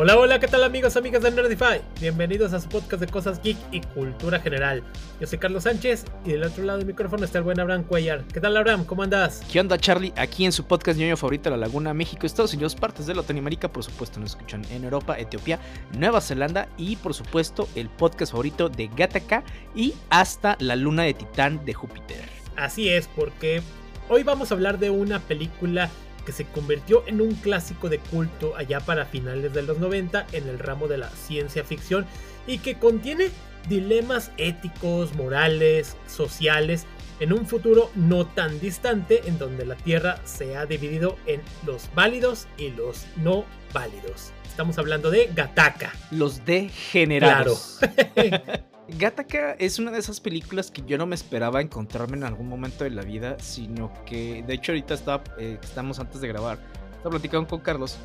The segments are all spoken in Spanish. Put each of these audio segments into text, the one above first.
Hola, hola, ¿qué tal amigos, amigas de Nerdify? Bienvenidos a su podcast de cosas geek y cultura general. Yo soy Carlos Sánchez y del otro lado del micrófono está el buen Abraham Cuellar. ¿Qué tal Abraham? ¿Cómo andas? ¿Qué onda Charlie? Aquí en su podcast ñoño favorito La Laguna, México, Estados Unidos, partes de Latinoamérica, por supuesto nos escuchan en Europa, Etiopía, Nueva Zelanda y por supuesto el podcast favorito de Gataka y hasta la luna de Titán de Júpiter. Así es, porque hoy vamos a hablar de una película que se convirtió en un clásico de culto allá para finales de los 90 en el ramo de la ciencia ficción y que contiene dilemas éticos, morales, sociales en un futuro no tan distante en donde la Tierra se ha dividido en los válidos y los no válidos. Estamos hablando de Gataka. Los degenerados. Claro. Gataka es una de esas películas que yo no me esperaba encontrarme en algún momento de la vida, sino que, de hecho, ahorita eh, estamos antes de grabar, estaba platicando con Carlos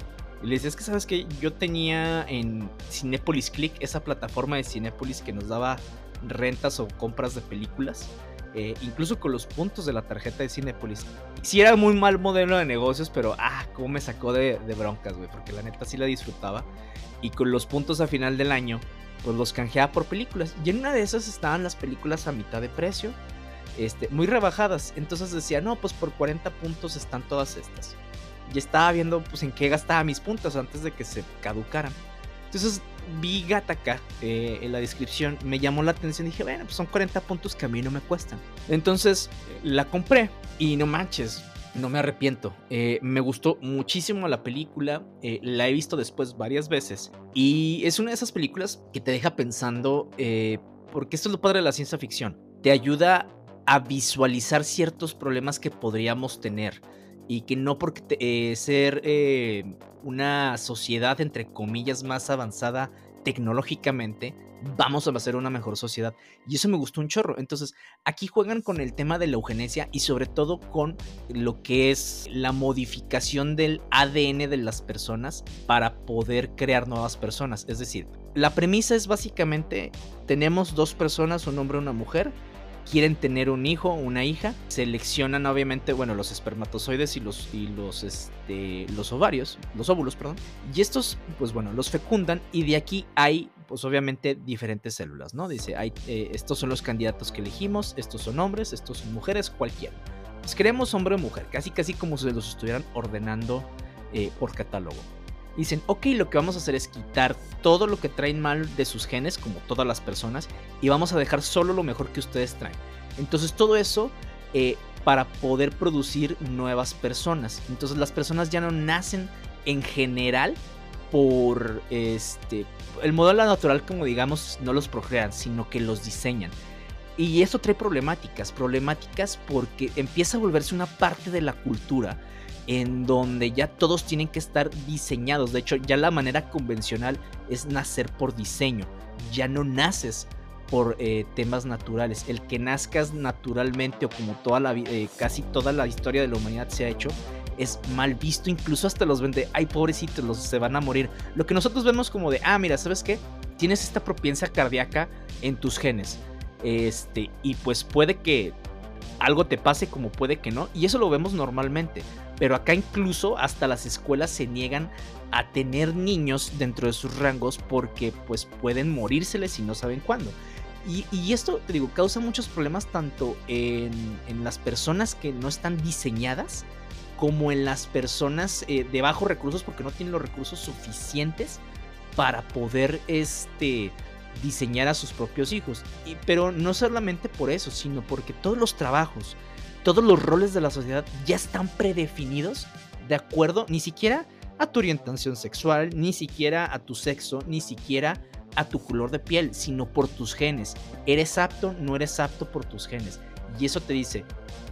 y le decía, es que sabes que yo tenía en Cinepolis Click, esa plataforma de Cinepolis que nos daba rentas o compras de películas, eh, incluso con los puntos de la tarjeta de Cinepolis. Sí era muy mal modelo de negocios, pero ah, cómo me sacó de, de broncas, güey, porque la neta sí la disfrutaba. Y con los puntos a final del año, pues los canjeaba por películas. Y en una de esas estaban las películas a mitad de precio, este, muy rebajadas. Entonces decía, no, pues por 40 puntos están todas estas. Y estaba viendo pues en qué gastaba mis puntos antes de que se caducaran. Entonces vi Gataka eh, en la descripción, me llamó la atención y dije, bueno, pues son 40 puntos que a mí no me cuestan. Entonces la compré y no manches, no me arrepiento. Eh, me gustó muchísimo la película. Eh, la he visto después varias veces. Y es una de esas películas que te deja pensando. Eh, porque esto es lo padre de la ciencia ficción. Te ayuda a visualizar ciertos problemas que podríamos tener. Y que no porque ser una sociedad, entre comillas, más avanzada tecnológicamente, vamos a hacer una mejor sociedad. Y eso me gustó un chorro. Entonces, aquí juegan con el tema de la eugenesia y sobre todo con lo que es la modificación del ADN de las personas para poder crear nuevas personas. Es decir, la premisa es básicamente, tenemos dos personas, un hombre y una mujer, quieren tener un hijo o una hija, seleccionan obviamente, bueno, los espermatozoides y los, y los, este, los ovarios, los óvulos, perdón, y estos, pues bueno, los fecundan y de aquí hay, pues obviamente, diferentes células, ¿no? Dice, hay, eh, estos son los candidatos que elegimos, estos son hombres, estos son mujeres, cualquiera. Pues queremos hombre o mujer, casi casi como si los estuvieran ordenando eh, por catálogo dicen, ok, lo que vamos a hacer es quitar todo lo que traen mal de sus genes, como todas las personas, y vamos a dejar solo lo mejor que ustedes traen. Entonces todo eso eh, para poder producir nuevas personas. Entonces las personas ya no nacen en general por este el modelo natural como digamos no los procrean sino que los diseñan y eso trae problemáticas problemáticas porque empieza a volverse una parte de la cultura en donde ya todos tienen que estar diseñados. De hecho, ya la manera convencional es nacer por diseño. Ya no naces por eh, temas naturales. El que nazcas naturalmente o como toda la eh, casi toda la historia de la humanidad se ha hecho es mal visto. Incluso hasta los vende, ay pobrecitos, los se van a morir. Lo que nosotros vemos como de, ah, mira, ¿sabes qué? Tienes esta propensa cardíaca en tus genes. Este, y pues puede que algo te pase como puede que no. Y eso lo vemos normalmente. Pero acá incluso hasta las escuelas se niegan a tener niños dentro de sus rangos porque pues pueden morírseles y no saben cuándo. Y, esto, te digo, causa muchos problemas tanto en, las personas que no están diseñadas como en las personas eh, de bajos recursos porque no tienen los recursos suficientes para poder este, diseñar a sus propios hijos. Y, pero no solamente por eso, sino porque todos los trabajos, todos los roles de la sociedad ya están predefinidos de acuerdo ni siquiera a tu orientación sexual, ni siquiera a tu sexo, ni siquiera a tu color de piel, sino por tus genes. Eres apto, no eres apto por tus genes. Y eso te dice,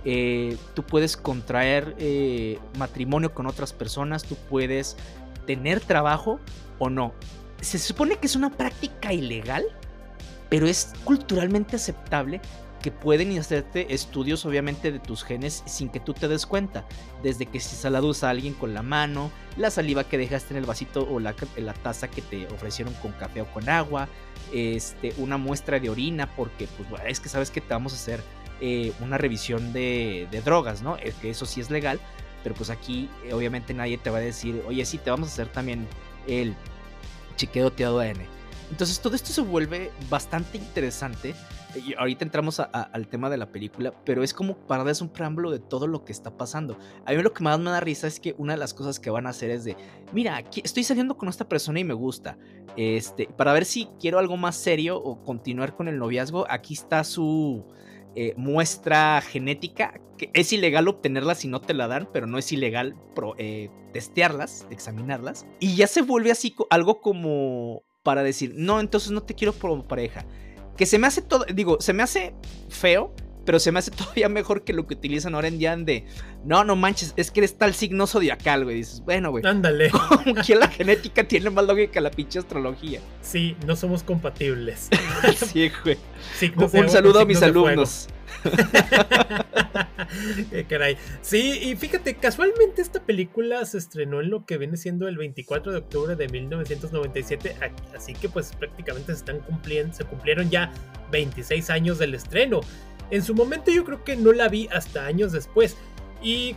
eh, tú puedes contraer eh, matrimonio con otras personas, tú puedes tener trabajo o no. Se supone que es una práctica ilegal, pero es culturalmente aceptable que pueden hacerte estudios obviamente de tus genes sin que tú te des cuenta. Desde que si saludas a alguien con la mano, la saliva que dejaste en el vasito o la, la taza que te ofrecieron con café o con agua, este, una muestra de orina, porque pues es que sabes que te vamos a hacer eh, una revisión de, drogas, ¿no? que eso sí es legal, pero pues aquí eh, obviamente nadie te va a decir, oye, sí, te vamos a hacer también el chiqueoteado a N. Entonces todo esto se vuelve bastante interesante. Ahorita entramos al tema de la película, pero es como para darles un preámbulo de todo lo que está pasando. A mí lo que más me da risa es que una de las cosas que van a hacer es de, mira, aquí estoy saliendo con esta persona y me gusta. Este, para ver si quiero algo más serio o continuar con el noviazgo, aquí está su eh, muestra genética. Es ilegal obtenerla si no te la dan, pero no es ilegal eh, testearlas, examinarlas. Y ya se vuelve así algo como para decir, no, entonces no te quiero como pareja. Que se me hace todo, digo, se me hace feo, pero se me hace todavía mejor que lo que utilizan ahora en día de, no, no manches, es que eres tal signo zodiacal, güey. Dices, bueno, güey. Ándale. Como que la genética tiene más lógica que la pinche astrología. Sí, no somos compatibles. sí, güey. Un saludo a mis alumnos. Qué caray. Sí, y fíjate, casualmente esta película se estrenó en lo que viene siendo el 24 de octubre de 1997, así que pues prácticamente se están cumpliendo, se cumplieron ya 26 años del estreno. En su momento yo creo que no la vi hasta años después y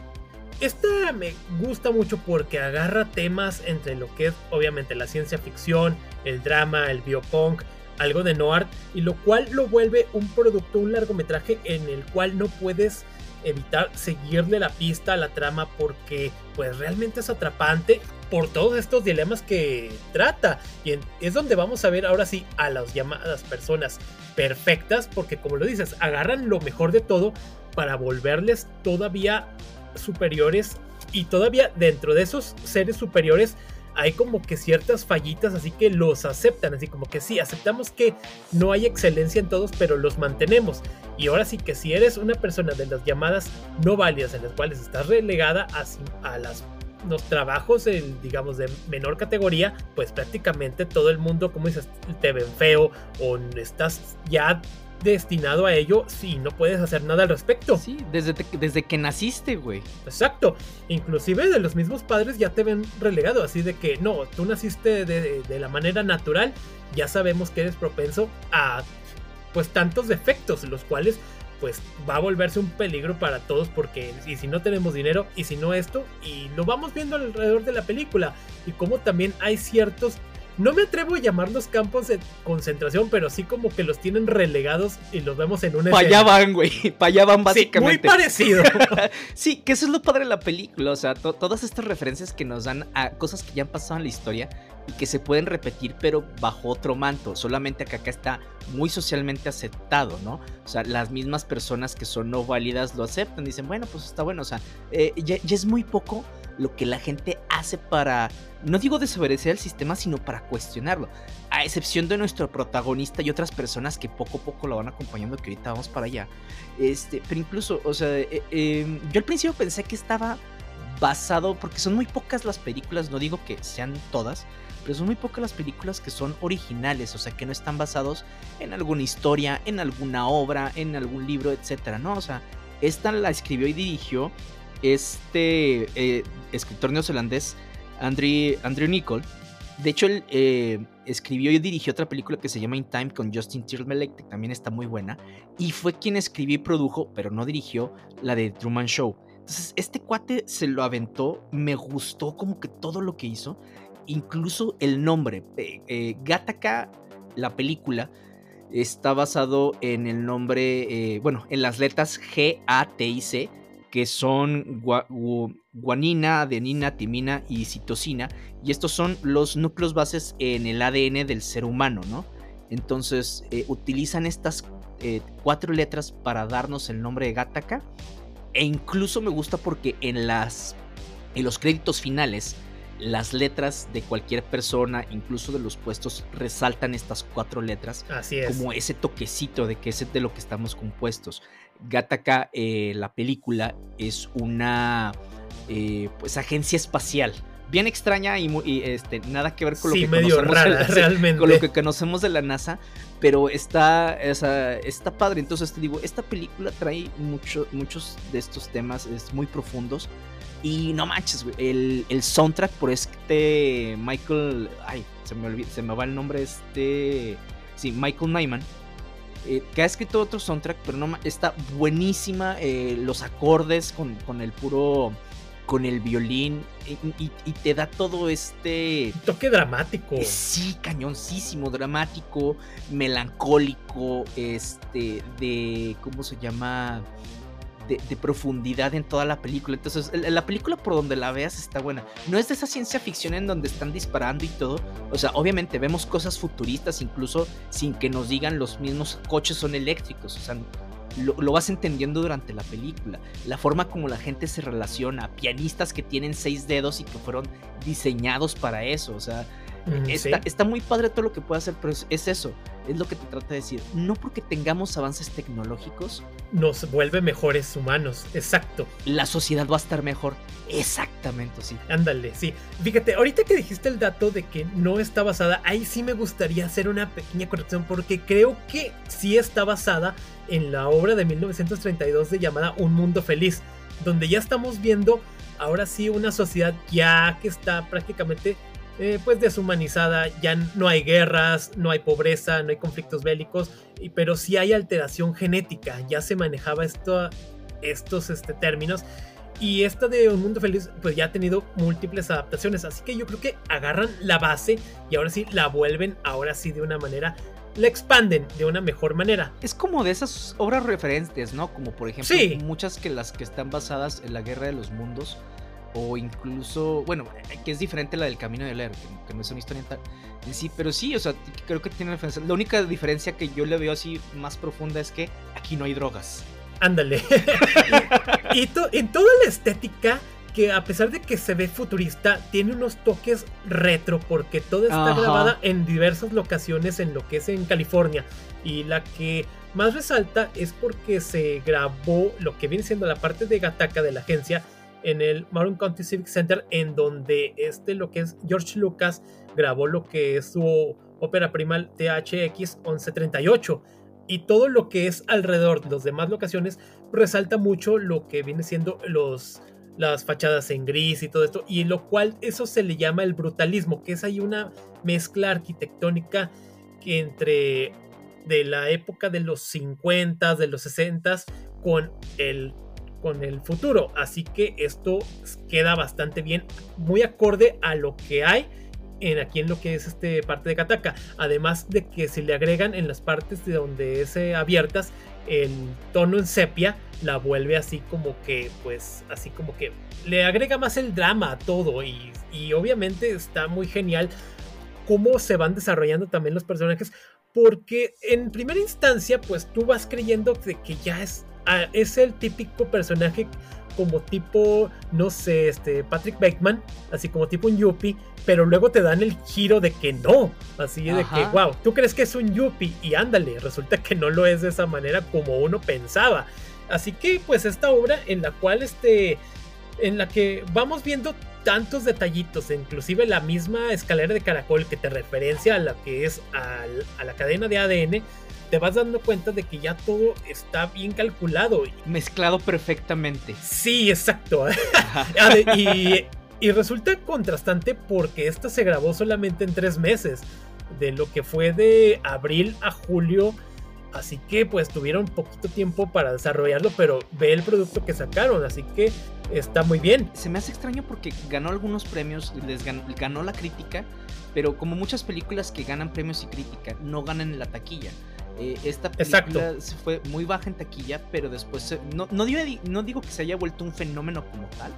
esta me gusta mucho porque agarra temas entre lo que es obviamente la ciencia ficción, el drama, el biopunk, algo de noir, y lo cual lo vuelve un producto, un largometraje en el cual no puedes evitar seguirle la pista a la trama porque pues realmente es atrapante por todos estos dilemas que trata. Y es donde vamos a ver ahora sí a las llamadas personas perfectas porque como lo dices agarran lo mejor de todo para volverles todavía superiores y todavía dentro de esos seres superiores hay como que ciertas fallitas, así que los aceptan, así como que sí, aceptamos que no hay excelencia en todos, pero los mantenemos. Y ahora sí que si eres una persona de las llamadas no válidas en las cuales estás relegada a, a las los trabajos, digamos, de menor categoría, pues prácticamente todo el mundo, como dices, te ven feo o estás ya destinado a ello si no puedes hacer nada al respecto. Sí, desde, desde que naciste, güey. Exacto. Inclusive de los mismos padres ya te ven relegado, así de que no, tú naciste de, de la manera natural, ya sabemos que eres propenso a pues tantos defectos, los cuales pues va a volverse un peligro para todos porque y si no tenemos dinero y si no esto y lo vamos viendo alrededor de la película y como también hay ciertos no me atrevo a llamarlos campos de concentración, pero sí como que los tienen relegados y los vemos en una Pa' allá van, güey. Pa' allá van básicamente. muy parecido. sí, que eso es lo padre de la película. O sea, todas estas referencias que nos dan a cosas que ya han pasado en la historia y que se pueden repetir, pero bajo otro manto. Solamente que acá está muy socialmente aceptado, ¿no? O sea, las mismas personas que son no válidas lo aceptan. Dicen, bueno, pues está bueno. O sea, eh, ya es muy poco lo que la gente hace para, no digo desobedecer el sistema, sino para cuestionarlo. A excepción de nuestro protagonista y otras personas que poco a poco lo van acompañando, que ahorita vamos para allá. Este, pero incluso, o sea, eh, em, yo al principio pensé que estaba basado, porque son muy pocas las películas, no digo que sean todas, pero son muy pocas las películas que son originales, o sea, que no están basados en alguna historia, en alguna obra, en algún libro, etcétera, ¿no? O sea, esta la escribió y dirigió este eh, escritor neozelandés, Andrew, Andrew Nicol. De hecho, él eh, escribió y dirigió otra película que se llama In Time con Justin Timberlake, que también está muy buena. Y fue quien escribió y produjo, pero no dirigió, la de Truman Show. Entonces, este cuate se lo aventó, me gustó como que todo lo que hizo, incluso el nombre. Eh, Gataka, la película, está basado en el nombre, bueno, en las letras G, A, T y C que son guanina, adenina, timina y citosina. Y estos son los núcleos bases en el ADN del ser humano, ¿no? Entonces eh, utilizan estas eh, cuatro letras para darnos el nombre de Gattaca. E incluso me gusta porque en, las, en los créditos finales las letras de cualquier persona, incluso de los puestos, resaltan estas cuatro letras. Así es. Como ese toquecito de que es de lo que estamos compuestos. Gataka, eh, la película, es una eh, pues agencia espacial. Bien extraña y, este, nada que ver con lo que conocemos realmente. Con lo que conocemos de la NASA, pero está, está padre. Entonces te digo, esta película trae mucho, muchos de estos temas es muy profundos. Y no manches, el, el, soundtrack por este Michael. Ay, se me, se me va el nombre. Este. Sí, Michael Nyman eh, que ha escrito otro soundtrack, pero no está buenísima. Eh, los acordes con, el puro con el violín y, te da todo este... toque dramático. Sí, cañoncísimo, dramático, melancólico, este, de... ¿Cómo se llama? De, profundidad en toda la película. Entonces, la película por donde la veas está buena. No es de esa ciencia ficción en donde están disparando y todo. O sea, obviamente vemos cosas futuristas incluso sin que nos digan los mismos coches son eléctricos. O sea, lo, lo, vas entendiendo durante la película. La forma como la gente se relaciona. Pianistas que tienen seis dedos y que fueron diseñados para eso. O sea, Mm, está, muy padre todo lo que puede hacer, pero es, eso, es lo que te trata de decir. No porque tengamos avances tecnológicos. Nos vuelve mejores humanos, exacto. La sociedad va a estar mejor, exactamente, sí. Ándale, sí. Fíjate, ahorita que dijiste el dato de que no está basada, ahí sí me gustaría hacer una pequeña corrección porque creo que sí está basada en la obra de 1932 de llamada Un Mundo Feliz, donde ya estamos viendo ahora sí una sociedad ya que está prácticamente eh, pues deshumanizada, ya no hay guerras, no hay pobreza, no hay conflictos bélicos, pero sí hay alteración genética, ya se manejaba esto, estos este, términos. Y esta de Un Mundo Feliz, pues ya ha tenido múltiples adaptaciones. Así que yo creo que agarran la base y ahora sí la vuelven, ahora sí de una manera, la expanden de una mejor manera. Es como de esas obras referentes, ¿no? Como por ejemplo, muchas que las que están basadas en la Guerra de los Mundos o incluso, bueno, que es diferente la del Camino del Héroe, que, no es una historia en sí, pero sí, o sea, creo que tiene diferencia. La única diferencia que yo le veo así más profunda es que aquí no hay drogas. Ándale. y, en toda la estética, que a pesar de que se ve futurista, tiene unos toques retro, porque toda está grabada en diversas locaciones en lo que es en California. Y la que más resalta es porque se grabó lo que viene siendo la parte de Gataka de la agencia en el Maroon County Civic Center, en donde este, lo que es George Lucas, grabó lo que es su ópera prima THX 1138. Y todo lo que es alrededor de las demás locaciones resalta mucho lo que viene siendo los, las fachadas en gris y todo esto, y lo cual eso se le llama el brutalismo, que es ahí una mezcla arquitectónica que entre de la época de los 50, de los 60 con el con el futuro. Así que esto queda bastante bien, muy acorde a lo que hay en aquí en lo que es este parte de Kataka. Además de que se le agregan en las partes de donde es eh, abiertas el tono en sepia, la vuelve así como que, pues, así como que le agrega más el drama a todo y, y obviamente está muy genial cómo se van desarrollando también los personajes. Porque en primera instancia, pues tú vas creyendo de que ya es es el típico personaje como tipo, no sé, este, Patrick Bateman, así como tipo un Yuppie, pero luego te dan el giro de que no, así de que, wow, tú crees que es un Yuppie y ándale, resulta que no lo es de esa manera como uno pensaba. Así que, pues, esta obra en la cual, este, en la que vamos viendo tantos detallitos, inclusive la misma escalera de caracol que te referencia a la que es a la cadena de ADN, te vas dando cuenta de que ya todo está bien calculado. Mezclado perfectamente. Sí, exacto. y, y resulta contrastante porque esta se grabó solamente en tres meses. De lo que fue de abril a julio. Así que pues tuvieron poquito tiempo para desarrollarlo, pero ve el producto que sacaron, así que está muy bien. Se me hace extraño porque ganó algunos premios, les ganó, ganó la crítica, pero como muchas películas que ganan premios y crítica, no ganan en la taquilla. Eh, esta película se fue muy baja en taquilla, pero después no, no, digo, que se haya vuelto un fenómeno como tal,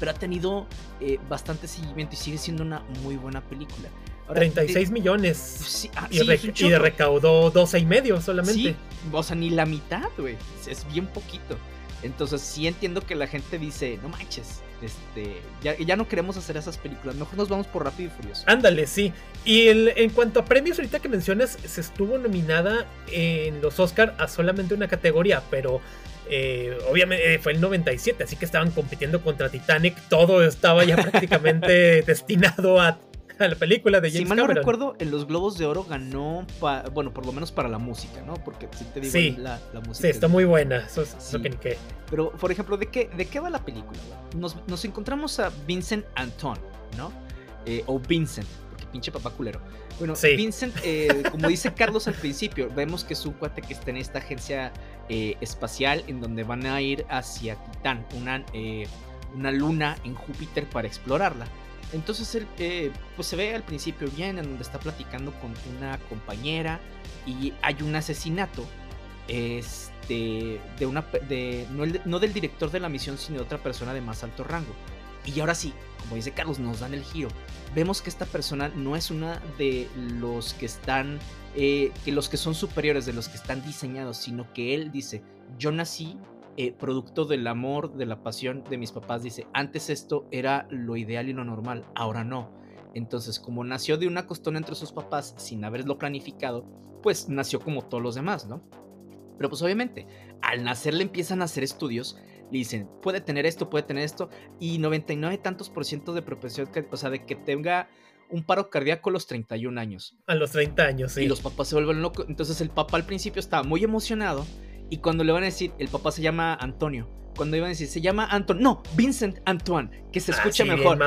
pero ha tenido eh, bastante seguimiento y sigue siendo una muy buena película. 36 millones ah, y, y, recaudó 12 y medio solamente. Sí, o sea, ni la mitad, güey. Es bien poquito. Entonces sí entiendo que la gente dice, no manches, este, ya, ya no queremos hacer esas películas, mejor nos vamos por Rápido y Furioso. Ándale, sí. Y en cuanto a premios, ahorita que mencionas, se estuvo nominada en los Oscar a solamente una categoría, pero eh, obviamente eh, fue el 97, así que estaban compitiendo contra Titanic, todo estaba ya prácticamente destinado a a la película de James Si mal no recuerdo, en los Globos de Oro ganó, bueno, por lo menos para la música, ¿no? Porque si te digo, la, música. Sí, está muy buena, eso es que ni qué. Pero, por ejemplo, ¿de qué, de qué va la película? Nos, nos encontramos a Vincent Anton, ¿no? Eh, o Vincent, porque pinche papá culero. Bueno, Vincent, eh, como dice Carlos al principio, vemos que es un cuate que está en esta agencia eh, espacial en donde van a ir hacia Titán, una una luna en Júpiter para explorarla. Entonces él eh, pues se ve al principio bien en donde está platicando con una compañera y hay un asesinato este, de una, no, del director de la misión, sino de otra persona de más alto rango. Y ahora sí, como dice Carlos, nos dan el giro. Vemos que esta persona no es una de los que están, eh, que los que son superiores, de los que están diseñados, sino que él dice, yo nací eh, producto del amor, de la pasión de mis papás. Dice, antes esto era lo ideal y lo normal, ahora no. Entonces, como nació de una costona entre sus papás sin haberlo planificado, pues nació como todos los demás, ¿no? Pero pues obviamente, al nacer le empiezan a hacer estudios, le dicen, puede tener esto, puede tener esto, y 99 tantos por ciento de propensión, o sea, de que tenga un paro cardíaco a los 31 años. A los 30 años, sí. Y los papás se vuelven locos. Entonces el papá al principio estaba muy emocionado, y cuando le van a decir, el papá se llama Antonio, cuando iban a decir, se llama Anton, no, Vincent Antoine, que se ah, escucha mejor.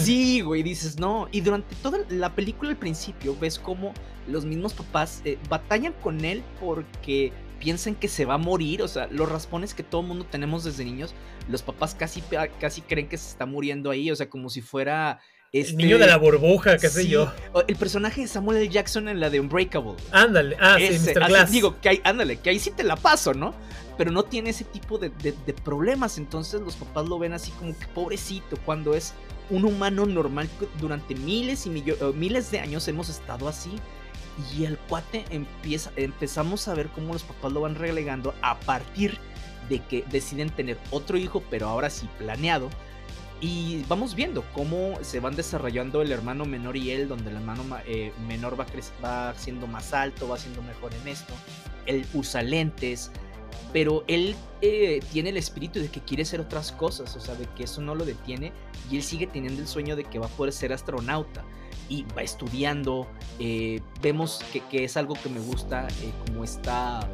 Sí, güey, dices, no. Y durante toda la película al principio ves como los mismos papás eh, batallan con él porque piensan que se va a morir, o sea, los raspones que todo mundo tenemos desde niños, los papás casi, casi creen que se está muriendo ahí, o sea, como si fuera... Este... El niño de la burbuja, qué sé yo. El personaje de Samuel L. Jackson en la de Unbreakable. Ándale, ah, sí, Mr. Glass. digo, que ándale, que ahí sí te la paso, ¿no? Pero no tiene ese tipo de, problemas, entonces los papás lo ven así como que pobrecito, cuando es un humano normal durante miles y miles de años hemos estado así. Y el cuate empieza, empezamos a ver cómo los papás lo van relegando a partir de que deciden tener otro hijo, pero ahora sí planeado. Y vamos viendo cómo se van desarrollando el hermano menor y él, donde el hermano eh, menor va, va siendo más alto, va siendo mejor en esto. Él usa lentes, pero él eh, tiene el espíritu de que quiere hacer otras cosas, o sea, de que eso no lo detiene y él sigue teniendo el sueño de que va a poder ser astronauta y va estudiando. Eh, vemos que, es algo que me gusta, eh, como esta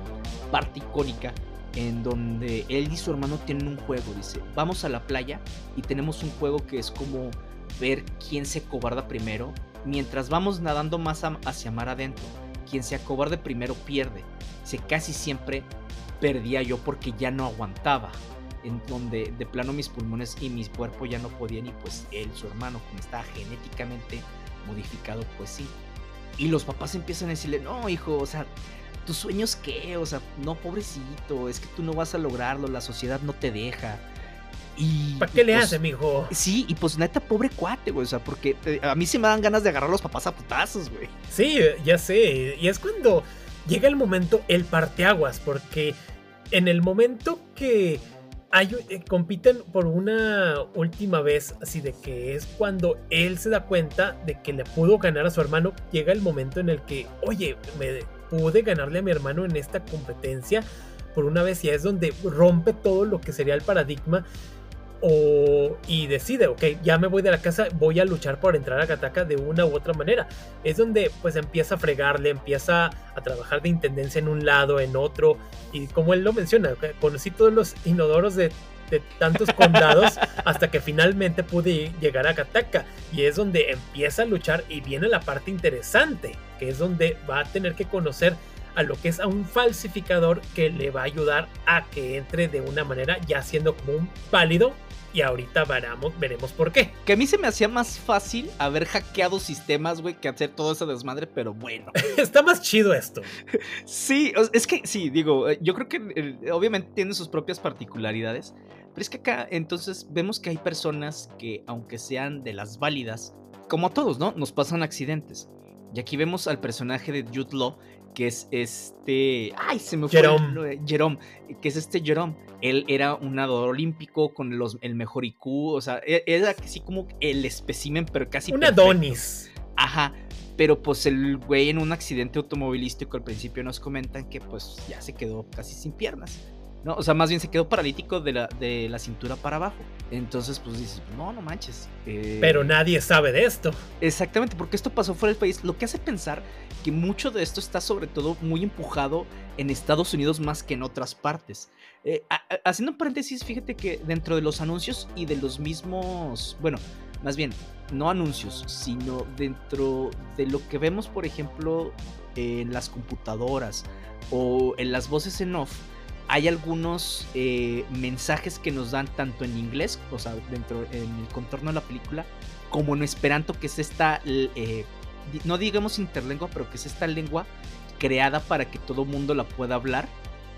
parte icónica en donde él y su hermano tienen un juego. Dice, vamos a la playa y tenemos un juego que es como ver quién se cobarda primero. Mientras vamos nadando más hacia mar adentro, quien se acobarde primero pierde. Dice, casi siempre perdía yo porque ya no aguantaba. En donde de plano mis pulmones y mi cuerpo ya no podían y pues él, su hermano, como estaba genéticamente modificado, pues sí. Y los papás empiezan a decirle, no, hijo, o sea, ¿tus sueños qué? O sea, no, pobrecito, es que tú no vas a lograrlo, la sociedad no te deja. Y, ¿Para qué le pues, hace, mijo? Sí, y pues neta, pobre cuate, güey. O sea, porque eh, a mí se me dan ganas de agarrar a los papás a putazos, güey. Sí, ya sé. Y es cuando llega el momento, el parteaguas, porque en el momento que eh, compiten por una última vez, así de que es cuando él se da cuenta de que le pudo ganar a su hermano, llega el momento en el que, oye, me pude ganarle a mi hermano en esta competencia por una vez y es donde rompe todo lo que sería el paradigma o, y decide, ok, ya me voy de la casa, voy a luchar por entrar a Kataka de una u otra manera. Es donde pues empieza a fregarle, empieza a trabajar de intendencia en un lado, en otro, y como él lo menciona, conocí todos los inodoros de, de tantos condados hasta que finalmente pude llegar a Kataka. Y es donde empieza a luchar y viene la parte interesante, que es donde va a tener que conocer a lo que es a un falsificador que le va a ayudar a que entre de una manera ya siendo como un pálido y ahorita veremos, veremos por qué. Que a mí se me hacía más fácil haber hackeado sistemas, güey, que hacer todo ese desmadre, pero bueno. Está más chido esto. sí, es que sí, digo, eh, yo creo que eh, obviamente tiene sus propias particularidades, pero es que acá entonces vemos que hay personas que, aunque sean de las válidas, como a todos, ¿no? Nos pasan accidentes. Y aquí vemos al personaje de Jude Law, que es este. ¡Ay! Se me fue. Jerome. Jerome, que es este Jerome. Él era un nadador olímpico con los, el mejor IQ. O sea, e, era así como el espécimen, pero casi. Un Adonis. Ajá. Pero pues el güey en un accidente automovilístico al principio nos comentan que pues ya se quedó casi sin piernas. ¿No? O sea, más bien se quedó paralítico de la, de la cintura para abajo. Entonces, pues dices, no, no manches. Eh". Pero nadie sabe de esto. Exactamente, porque esto pasó fuera del país, lo que hace pensar que mucho de esto está sobre todo muy empujado en Estados Unidos más que en otras partes. Eh, haciendo un paréntesis, fíjate que dentro de los anuncios y de los mismos, bueno, más bien, no anuncios, sino dentro de lo que vemos, por ejemplo, en las computadoras o en las voces en off, hay algunos eh, mensajes que nos dan tanto en inglés, o sea, dentro en el contorno de la película, como en esperanto, que es esta, eh, no digamos interlengua, pero que es esta lengua creada para que todo mundo la pueda hablar.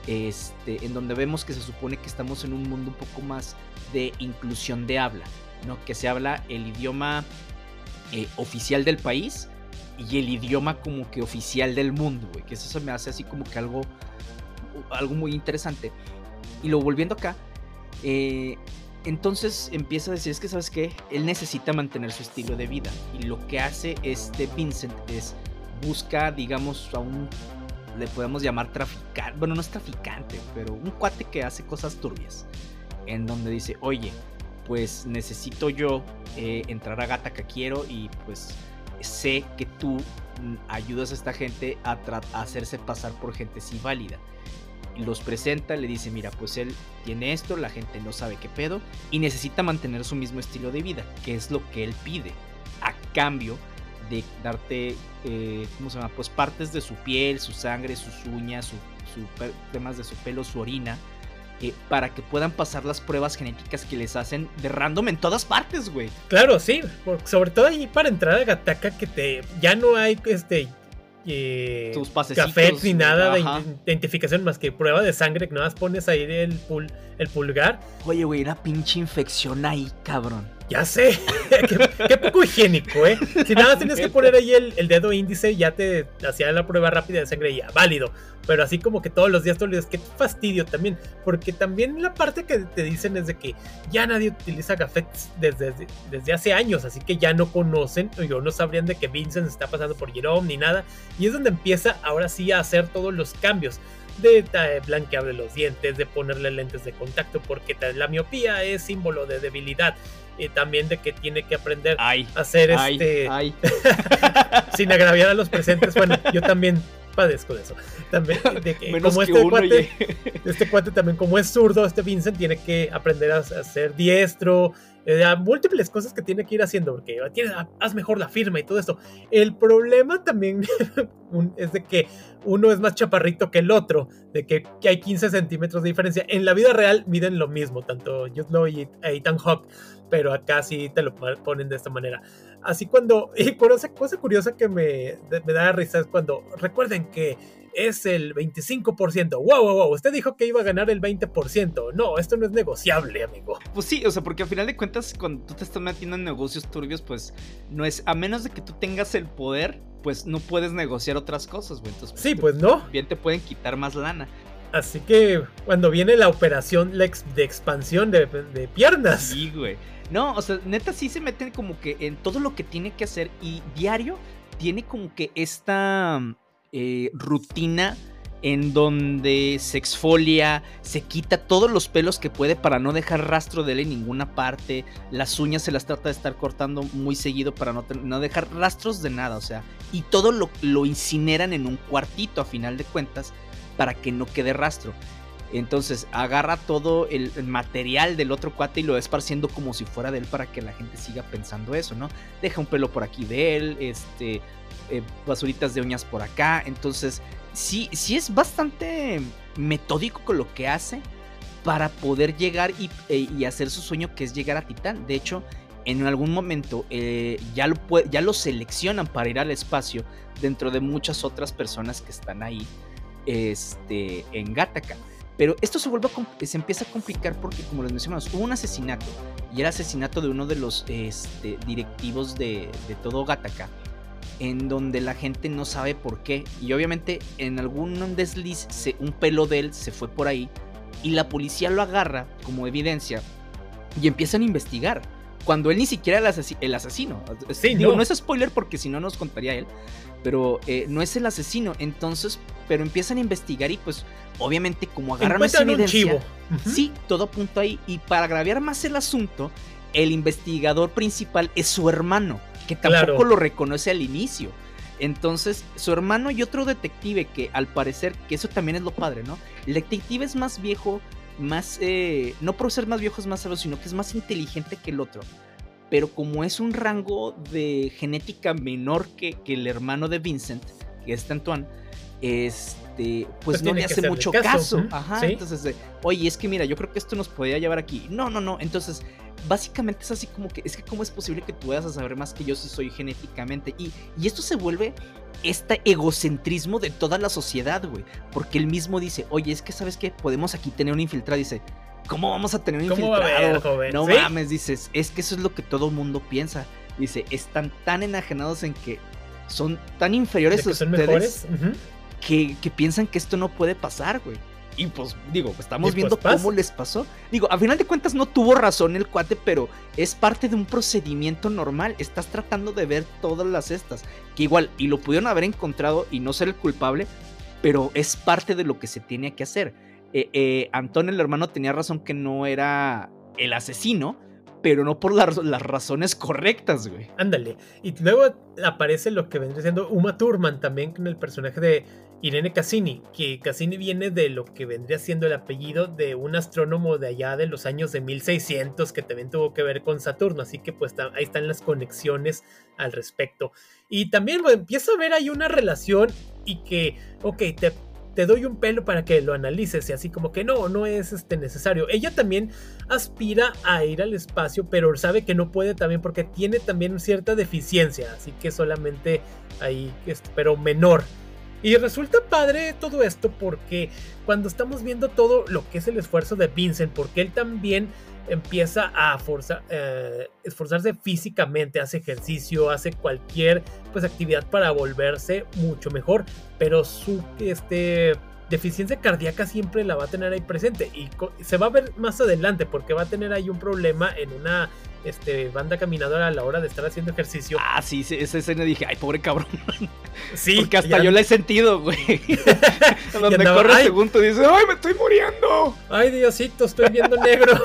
Este, en donde vemos que se supone que estamos en un mundo un poco más de inclusión de habla, ¿no? Que se habla el idioma eh, oficial del país y el idioma como que oficial del mundo, güey. Que eso se me hace así como que algo, algo muy interesante. Y luego volviendo acá, eh, entonces empieza a decir, es que sabes qué, él necesita mantener su estilo de vida. Y lo que hace este Vincent es busca, digamos, a un, le podemos llamar traficante, bueno, no es traficante, pero un cuate que hace cosas turbias. En donde dice, oye, pues necesito yo eh, entrar a Gata que quiero y pues sé que tú mm, ayudas a esta gente a, a hacerse pasar por gente sí válida los presenta, le dice, mira, pues él tiene esto, la gente no sabe qué pedo y necesita mantener su mismo estilo de vida, que es lo que él pide, a cambio de darte, eh, ¿cómo se llama? Pues partes de su piel, su sangre, sus uñas, su, temas de su pelo, su orina, eh, para que puedan pasar las pruebas genéticas que les hacen de random en todas partes, güey. Claro, sí, sobre todo ahí para entrar a Gataka que te ya no hay este eh, café ni nada de identificación más que prueba de sangre que nada más pones ahí el, el pulgar. Oye, güey, una pinche infección ahí, cabrón. Ya sé, qué, poco higiénico, ¿eh? Si nada tienes que poner ahí el, dedo índice, ya te hacía la prueba rápida de sangre y ya, válido. Pero así como que todos los días, todos los qué fastidio también. Porque también la parte que te dicen es de que ya nadie utiliza Gafet desde, desde, hace años, así que ya no conocen, o no sabrían de que Vincent está pasando por Jerome ni nada. Y es donde empieza ahora sí a hacer todos los cambios de eh, blanquearle los dientes, de ponerle lentes de contacto, porque la miopía es símbolo de debilidad y también de que tiene que aprender a hacer este sin agraviar a los presentes. Bueno, yo también padezco de eso. También de que como este cuate, este cuate también como es zurdo, este Vincent tiene que aprender a, ser diestro, eh, múltiples cosas que tiene que ir haciendo porque tiene, haz mejor la firma y todo esto. El problema también es de que uno es más chaparrito que el otro, de que, hay 15 centímetros de diferencia. En la vida real miden lo mismo, tanto Jude y Ethan Hawke pero acá sí te lo ponen de esta manera. Así cuando, y por esa cosa curiosa que me, me da risa es cuando, recuerden que es el 25%. Wow, wow, wow. Usted dijo que iba a ganar el 20%. No, esto no es negociable, amigo. Pues sí, o sea, porque al final de cuentas, cuando tú te estás metiendo en negocios turbios, pues no es, a menos de que tú tengas el poder, pues no puedes negociar otras cosas, güey. Entonces, sí, pues no. Bien te pueden quitar más lana. Así que cuando viene la operación de expansión de, de piernas. Sí, güey. No, o sea, neta sí se meten como que en todo lo que tiene que hacer y diario tiene como que esta eh, rutina en donde se exfolia, se quita todos los pelos que puede para no dejar rastro de él en ninguna parte, las uñas se las trata de estar cortando muy seguido para no, no dejar rastros de nada, o sea, y todo lo, lo incineran en un cuartito a final de cuentas para que no quede rastro. Entonces agarra todo el, material del otro cuate y lo esparciendo como si fuera de él para que la gente siga pensando eso, ¿no? Deja un pelo por aquí de él, este, eh, basuritas de uñas por acá. Entonces, sí, sí es bastante metódico con lo que hace para poder llegar e, y, hacer su sueño que es llegar a Titán. De hecho, en algún momento eh, ya, lo ya lo seleccionan para ir al espacio dentro de muchas otras personas que están ahí este, en Gattaca. Pero esto se vuelve se empieza a complicar porque, como les mencionamos, hubo un asesinato. Y era asesinato de uno de los este, directivos de, todo Gataka. En donde la gente no sabe por qué. Y obviamente en algún desliz un pelo de él se fue por ahí. Y la policía lo agarra como evidencia. Y empiezan a investigar. Cuando él ni siquiera era el, asesino. Sí, no. no es spoiler porque si no nos contaría él pero eh, no es el asesino. Entonces, pero empiezan a investigar y pues obviamente como agarran esa evidencia, sí, todo apunta ahí. Y para agraviar más el asunto, el investigador principal es su hermano, que tampoco lo reconoce al inicio. Entonces, su hermano y otro detective que al parecer, que eso también es lo padre, ¿no? El detective es más viejo, más, eh, no por ser más viejo es más sabio, sino que es más inteligente que el otro. Pero como es un rango de genética menor que, el hermano de Vincent, que es Antoine, este, pues, pues no le hace mucho caso. Ajá, entonces, oye, es que mira, yo creo que esto nos podría llevar aquí. No, no, no. Entonces, básicamente es así como que, es que cómo es posible que tú vayas a saber más que yo si soy genéticamente. Y, y esto se vuelve este egocentrismo de toda la sociedad, güey. Porque él mismo dice, oye, es que sabes que podemos aquí tener un infiltrado. Dice, ¿cómo vamos a tener un infiltrado? no mames, dices, es que eso es lo que todo mundo piensa. Dice, están tan enajenados en que son tan inferiores a ustedes que, que piensan que esto no puede pasar, güey. Y pues digo, estamos pues, viendo cómo les pasó. Digo, a final de cuentas no tuvo razón el cuate, pero es parte de un procedimiento normal. Estás tratando de ver todas las estas. Que igual, y lo pudieron haber encontrado y no ser el culpable, pero es parte de lo que se tiene que hacer. Eh, eh, Antonio, el hermano, tenía razón que no era el asesino, pero no por las, las razones correctas, güey. Ándale. Y luego aparece lo que vendría siendo Uma Thurman también con el personaje de Irene Cassini, que Cassini viene de lo que vendría siendo el apellido de un astrónomo de allá de los años de 1600 que también tuvo que ver con Saturno, así que pues ahí están las conexiones al respecto. Y también bueno, empieza a ver ahí una relación y que, ok, te te doy un pelo para que lo analices y así como que no, no es este necesario. Ella también aspira a ir al espacio, pero sabe que no puede también porque tiene también cierta deficiencia, así que solamente ahí, este, pero menor. Y resulta padre todo esto porque cuando estamos viendo todo lo que es el esfuerzo de Vincent, porque él también empieza a eh, esforzarse físicamente, hace ejercicio, hace cualquier pues, actividad para volverse mucho mejor, pero su este, deficiencia cardíaca siempre la va a tener ahí presente y se va a ver más adelante porque va a tener ahí un problema en una este, banda caminadora a la hora de estar haciendo ejercicio. Ah, sí, esa escena dije, ay, pobre cabrón. Sí. Porque hasta yo la he sentido, güey. Donde corre el segundo dice, ay, me estoy muriendo. Ay, Diosito, estoy viendo negro.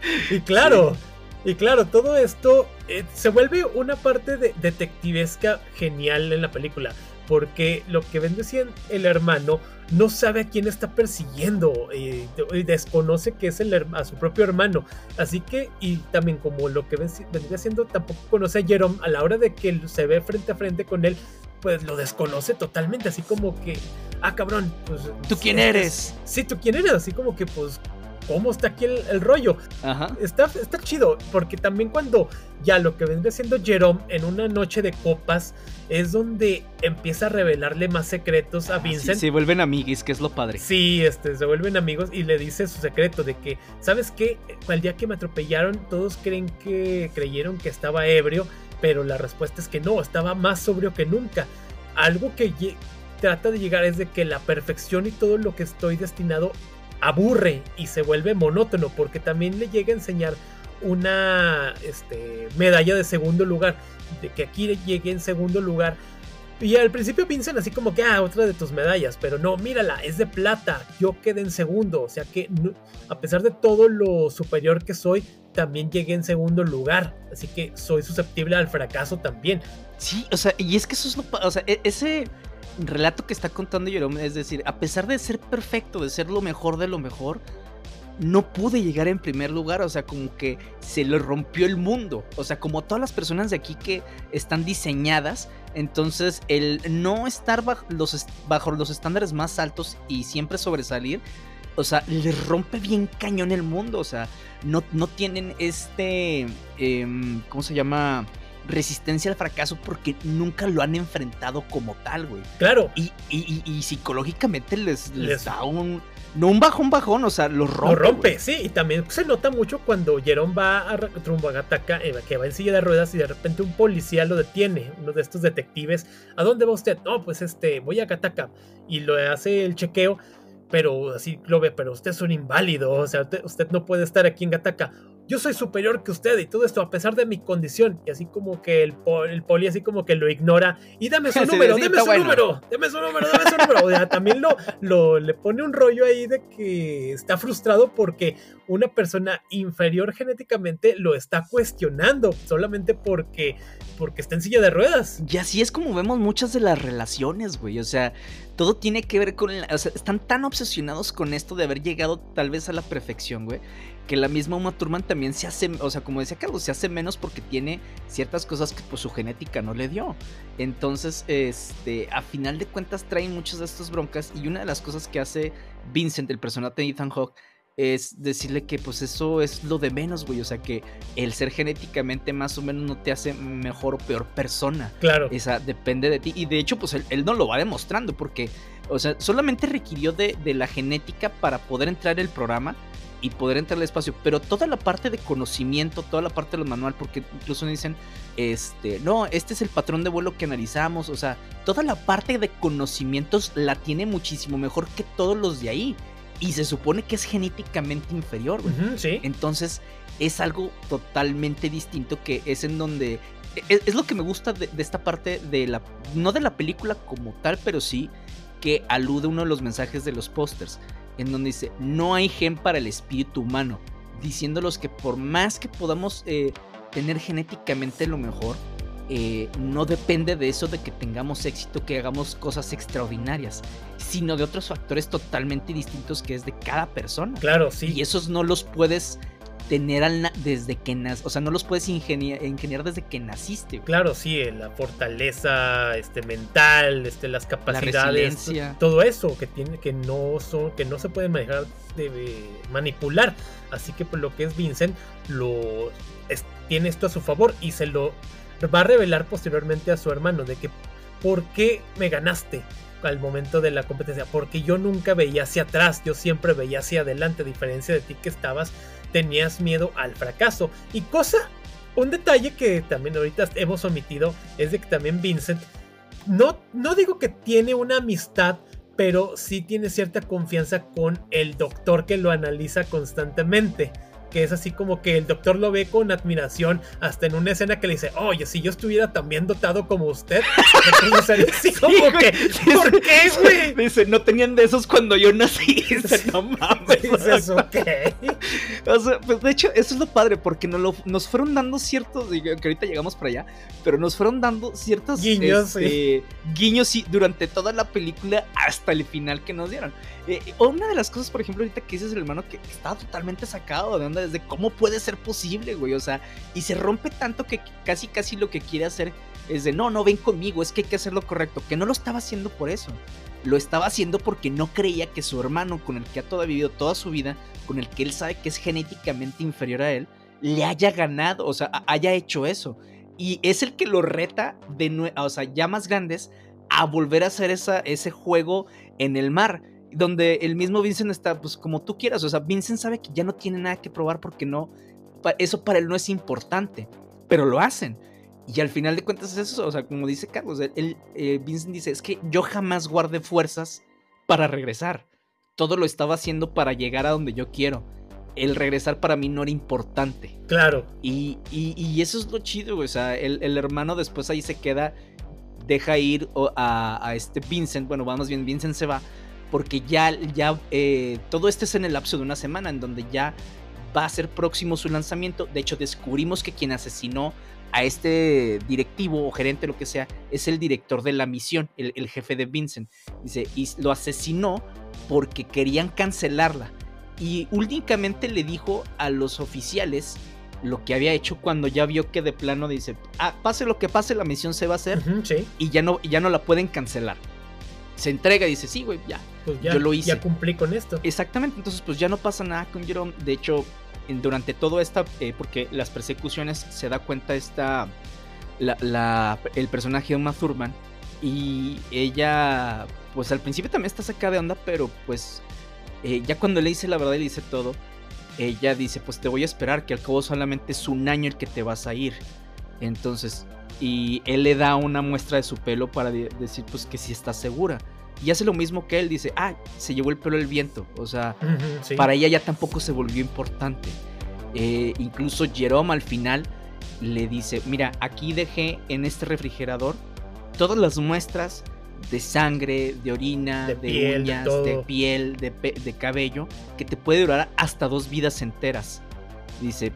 y claro, y claro, todo esto eh, se vuelve una parte de detectivesca genial en la película. Porque lo que ven decían el hermano no sabe a quién está persiguiendo eh, y desconoce que es el, a su propio hermano. Así que, y también como lo que vendría siendo, tampoco conoce a Jerome a la hora de que se ve frente a frente con él, pues lo desconoce totalmente. Así como que, ah, cabrón, pues. ¿Tú quién eres? Sí, tú quién eres. Así como que, pues, cómo está aquí el, rollo. Está, está chido, porque también cuando ya lo que vendría siendo Jerome en una noche de copas es donde empieza a revelarle más secretos a ah, Vincent. se vuelven amigos, que es lo padre. Sí, este, se vuelven amigos y le dice su secreto de que, ¿sabes qué? El día que me atropellaron, todos creen que creyeron que estaba ebrio, pero la respuesta es que no, estaba más sobrio que nunca. Algo que trata de llegar es de que la perfección y todo lo que estoy destinado aburre y se vuelve monótono porque también le llega a enseñar una este, medalla de segundo lugar, de que aquí llegue en segundo lugar. Y al principio piensan así como que, ah, otra de tus medallas, pero no, mírala, es de plata, yo quedé en segundo, o sea que a pesar de todo lo superior que soy, también llegué en segundo lugar, así que soy susceptible al fracaso también. Sí, o sea, y es que eso es lo, o sea, e-, ese relato que está contando Jerome, es decir, a pesar de ser perfecto, de ser lo mejor de lo mejor, no pude llegar en primer lugar, o sea, como que se le rompió el mundo, o sea, como todas las personas de aquí que están diseñadas, entonces el no estar bajo los, los estándares más altos y siempre sobresalir, o sea, le rompe bien cañón el mundo, o sea, no, no tienen este, em, ¿cómo se llama? Resistencia al fracaso porque nunca lo han enfrentado como tal, güey. Claro. Y, y, psicológicamente les, les, da un. No un bajón, bajón, o sea, lo rompe. Lo rompe, sí. Y también se nota mucho cuando Jerome va a rumbo a Gataka, eh, que va en silla de ruedas y de repente un policía lo detiene, uno de estos detectives. ¿A dónde va usted? No, pues este, voy a Gataka. Y lo hace el chequeo pero así lo ve, pero usted es un inválido, o sea, usted, no puede estar aquí en Gataka yo soy superior que usted y todo esto a pesar de mi condición. Y así como que el, el poli así como que lo ignora. Y dame su número, dame su número, dame su número, dame su número. O sea, también lo, lo, le pone un rollo ahí de que está frustrado porque una persona inferior genéticamente lo está cuestionando solamente porque, porque está en silla de ruedas. Y así es como vemos muchas de las relaciones, güey. O sea, todo tiene que ver con... o sea, están tan obsesionados con esto de haber llegado tal vez a la perfección, güey, que la misma Uma Thurman también se hace, o sea, como decía Carlos, se hace menos porque tiene ciertas cosas que pues su genética no le dio. Entonces, este, a final de cuentas traen muchas de estas broncas y una de las cosas que hace Vincent, el personaje de Ethan Hawke, es decirle que pues eso es lo de menos, güey. O sea, que el ser genéticamente más o menos no te hace mejor o peor persona. Claro. Esa depende de ti. Y de hecho, pues él, no lo va demostrando porque, o sea, solamente requirió de, de la genética para poder entrar el programa y poder entrar al espacio, pero toda la parte de conocimiento, toda la parte de los manual, porque incluso dicen, este, no, este es el patrón de vuelo que analizamos, o sea, toda la parte de conocimientos la tiene muchísimo mejor que todos los de ahí y se supone que es genéticamente inferior, sí. Entonces es algo totalmente distinto que es en donde... E, es, lo que me gusta de, esta parte de la... No de la película como tal, pero sí que alude uno de los mensajes de los pósters, en donde dice, no hay gen para el espíritu humano, diciéndolos que por más que podamos eh, tener genéticamente lo mejor, eh, no depende de eso de que tengamos éxito, que hagamos cosas extraordinarias, sino de otros factores totalmente distintos que es de cada persona. Claro, sí. Y esos no los puedes tener al desde que naces, o sea, no los puedes ingeniar, desde que naciste. Claro, sí, eh, la fortaleza este mental, este las capacidades, todo eso que tiene que no son que no se puede manejar de, manipular. Así que por lo que es Vincent lo tiene esto a su favor y se lo va a revelar posteriormente a su hermano de que ¿por qué me ganaste? al momento de la competencia, porque yo nunca veía hacia atrás, yo siempre veía hacia adelante, a diferencia de ti que estabas, tenías miedo al fracaso. Y cosa, un detalle que también ahorita hemos omitido es de que también Vincent, no, no digo que tiene una amistad, pero sí tiene cierta confianza con el doctor que lo analiza constantemente que es así como que el doctor lo ve con admiración, hasta en una escena que le dice, oye, si yo estuviera también dotado como usted, así como que, ¿por qué, güey? Dice, no tenían de esos cuando yo nací. Dice, no mames. Dices, ok. O sea, pues de hecho, eso es lo padre, porque nos, lo, nos fueron dando ciertos, que ahorita llegamos para allá, pero nos fueron dando ciertos guiños, este, guiños durante toda la película hasta el final que nos dieron. Eh, una de las cosas, por ejemplo, ahorita que dices el hermano que estaba totalmente sacado de onda desde cómo puede ser posible, güey. O sea, y se rompe tanto que casi, casi lo que quiere hacer es de no, no ven conmigo, es que hay que hacer lo correcto. Que no lo estaba haciendo por eso. Lo estaba haciendo porque no creía que su hermano, con el que ha vivido toda su vida, con el que él sabe que es genéticamente inferior a él, le haya ganado, o sea, haya hecho eso. Y es el que lo reta de o sea, ya más grandes, a volver a hacer esa, ese juego en el mar donde el mismo Vincent está, pues como tú quieras, o sea, Vincent sabe que ya no tiene nada que probar porque no, eso para él no es importante, pero lo hacen. Y al final de cuentas es eso, o sea, como dice Carlos, él, eh, Vincent dice, es que yo jamás guardé fuerzas para regresar, todo lo estaba haciendo para llegar a donde yo quiero. El regresar para mí no era importante. Claro. Y, y, eso es lo chido, o sea, el, el hermano después ahí se queda, deja ir a, a este Vincent, bueno, vamos bien, Vincent se va, porque ya, ya eh, todo esto es en el lapso de una semana, en donde ya va a ser próximo su lanzamiento. De hecho, descubrimos que quien asesinó a este directivo o gerente, lo que sea, es el director de la misión, el, jefe de Vincent. Dice, y lo asesinó porque querían cancelarla. Y únicamente le dijo a los oficiales lo que había hecho cuando ya vio que de plano dice, ah, pase lo que pase, la misión se va a hacer y ya no, ya no la pueden cancelar se entrega y dice, sí, güey, ya, pues ya, yo lo hice. Ya cumplí con esto. Exactamente, entonces pues ya no pasa nada con Jerome. De hecho, durante todo esta, eh, porque las persecuciones se da cuenta esta, la, el personaje de Uma Thurman y ella, pues al principio también está sacada de onda, pero pues eh, ya cuando le dice la verdad y le dice todo, ella dice, pues te voy a esperar, que al cabo solamente es un año el que te vas a ir. Entonces, y él le da una muestra de su pelo para decir pues que sí está segura. Y hace lo mismo que él, dice, ah, se llevó el pelo el viento. O sea, para ella ya tampoco se volvió importante. Eh, incluso Jerome al final le dice, mira, aquí dejé en este refrigerador todas las muestras de sangre, de orina, de, uñas, de, piel, de, de cabello, que te puede durar hasta dos vidas enteras. Dice,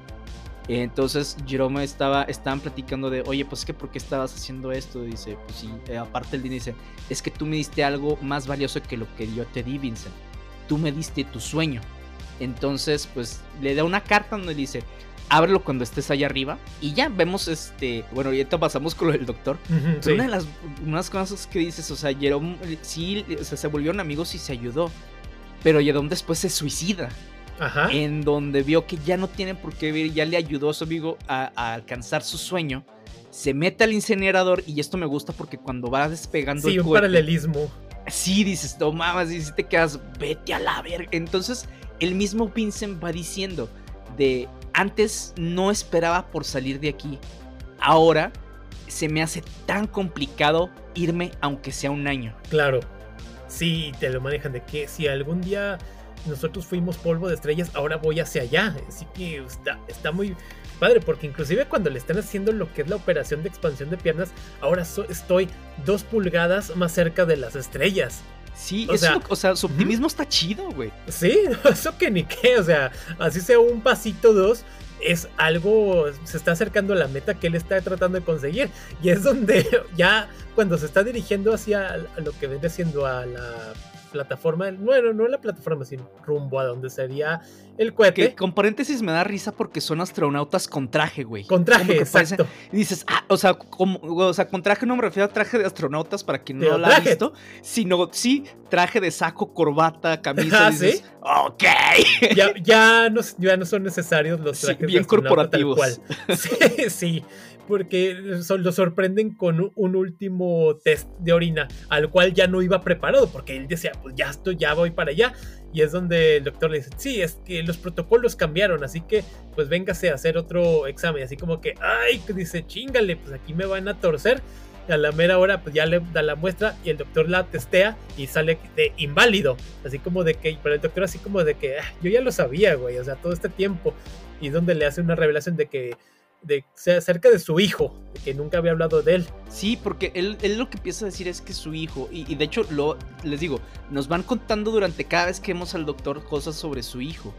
Entonces Jerome estaba, estaban platicando de, oye, pues es que ¿por qué estabas haciendo esto? Dice, pues sí, eh, aparte el dice, es que tú me diste algo más valioso que lo que yo te di, Vincent. Tú me diste tu sueño. Entonces, pues le da una carta donde dice, ábrelo cuando estés allá arriba. Y ya vemos, este, bueno, ahorita pasamos con lo del doctor. Una de las unas cosas que dices, o sea, Jerome sí, o sea, se volvieron amigos y se ayudó. Pero Jerome después se suicida. Ajá. En donde vio que ya no tiene por qué vivir, ya le ayudó a su amigo a, alcanzar su sueño. Se mete al incinerador y esto me gusta porque cuando va despegando sí, un paralelismo. Sí, dices, no mames, y si te quedas, vete a la verga. Entonces, el mismo Vincent va diciendo de antes no esperaba por salir de aquí. Ahora se me hace tan complicado irme aunque sea un año. Claro. Sí, te lo manejan de que si algún día nosotros fuimos polvo de estrellas, ahora voy hacia allá. Así que está, está muy padre, porque inclusive cuando le están haciendo lo que es la operación de expansión de piernas, ahora estoy dos pulgadas más cerca de las estrellas. Sí, o, sea, o sea, su optimismo está chido, güey. Sí, eso que ni qué, o sea, así sea un pasito dos, es algo, se está acercando a la meta que él está tratando de conseguir. Y es donde ya cuando se está dirigiendo hacia lo que viene siendo a la plataforma, bueno, no la plataforma, sino rumbo a donde sería el cohete. Que con paréntesis me da risa porque son astronautas con traje, güey. Con traje, exacto. y dices, ah, o sea, o sea, con traje no me refiero a traje de astronautas para quien no lo ha visto, sino sí traje de saco, corbata, camisa. ¿Ah, ¿sí? ok. Ya, ya, no, ya no son necesarios los trajes bien corporativos. Sí, sí porque lo sorprenden con un último test de orina, al cual ya no iba preparado, porque él decía, pues ya estoy, ya voy para allá. Y es donde el doctor le dice, sí, es que los protocolos cambiaron, así que pues véngase a hacer otro examen. Así como que, ay, dice, chingale, pues aquí me van a torcer. Y a la mera hora, pues ya le da la muestra y el doctor la testea y sale de inválido. Así como de que, pero el doctor así como de que, ah, yo ya lo sabía, güey, o sea, todo este tiempo. Y donde le hace una revelación de que de acerca de su hijo, que nunca había hablado de él. Sí, porque él, lo que empieza a decir es que su hijo, y, de hecho lo, les digo, nos van contando durante cada vez que vemos al doctor cosas sobre su hijo.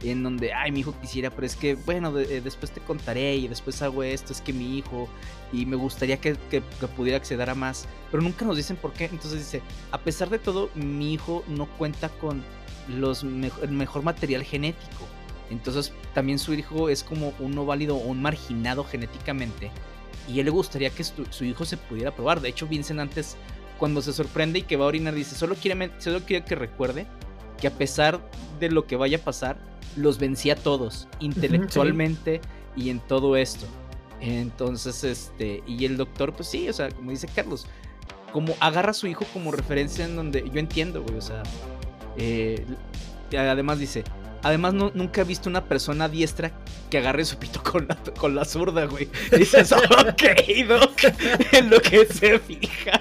En donde, ay, mi hijo quisiera, pero es que, bueno, eh, después te contaré y después hago esto, es que mi hijo, y me gustaría que, pudiera acceder a más, pero nunca nos dicen por qué. Entonces dice, a pesar de todo, mi hijo no cuenta con los el mejor material genético entonces también su hijo es como un no válido o un marginado genéticamente. Y él le gustaría que su, hijo se pudiera probar. De hecho, Vincent antes, cuando se sorprende y que va a orinar, dice, solo quiere, solo quiere que recuerde que a pesar de lo que vaya a pasar, los vencía a todos, intelectualmente y en todo esto. Entonces, este, y el doctor, pues sí, o sea, como dice Carlos, como agarra a su hijo como referencia en donde yo entiendo, güey, o sea, eh, además dice, Además, nunca he visto una persona diestra que agarre su pito con la, con la zurda, güey. dices, ok, en lo que se fija.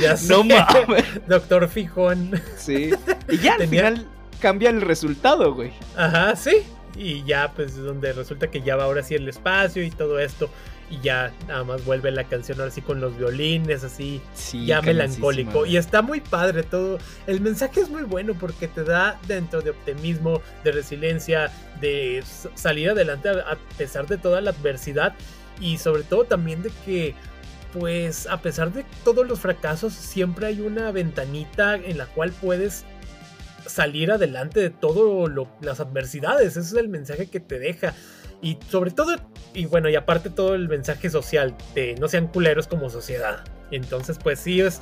Ya sé. No mames. Doctor Fijón. Sí. Y ya al final cambia el resultado, güey. Ajá, sí. Y ya, pues, donde resulta que ya va ahora sí el espacio y todo esto y ya nada más vuelve la canción ahora sí con los violines así ya melancólico. y está muy padre todo. El mensaje es muy bueno porque te da dentro de optimismo de resiliencia de salir adelante a pesar de toda la adversidad y sobre todo también de que pues a pesar de todos los fracasos siempre hay una ventanita en la cual puedes salir adelante de todas las adversidades. Ese es el mensaje que te deja y sobre todo, y bueno, y aparte todo el mensaje social de no sean culeros como sociedad. Entonces, pues sí, es,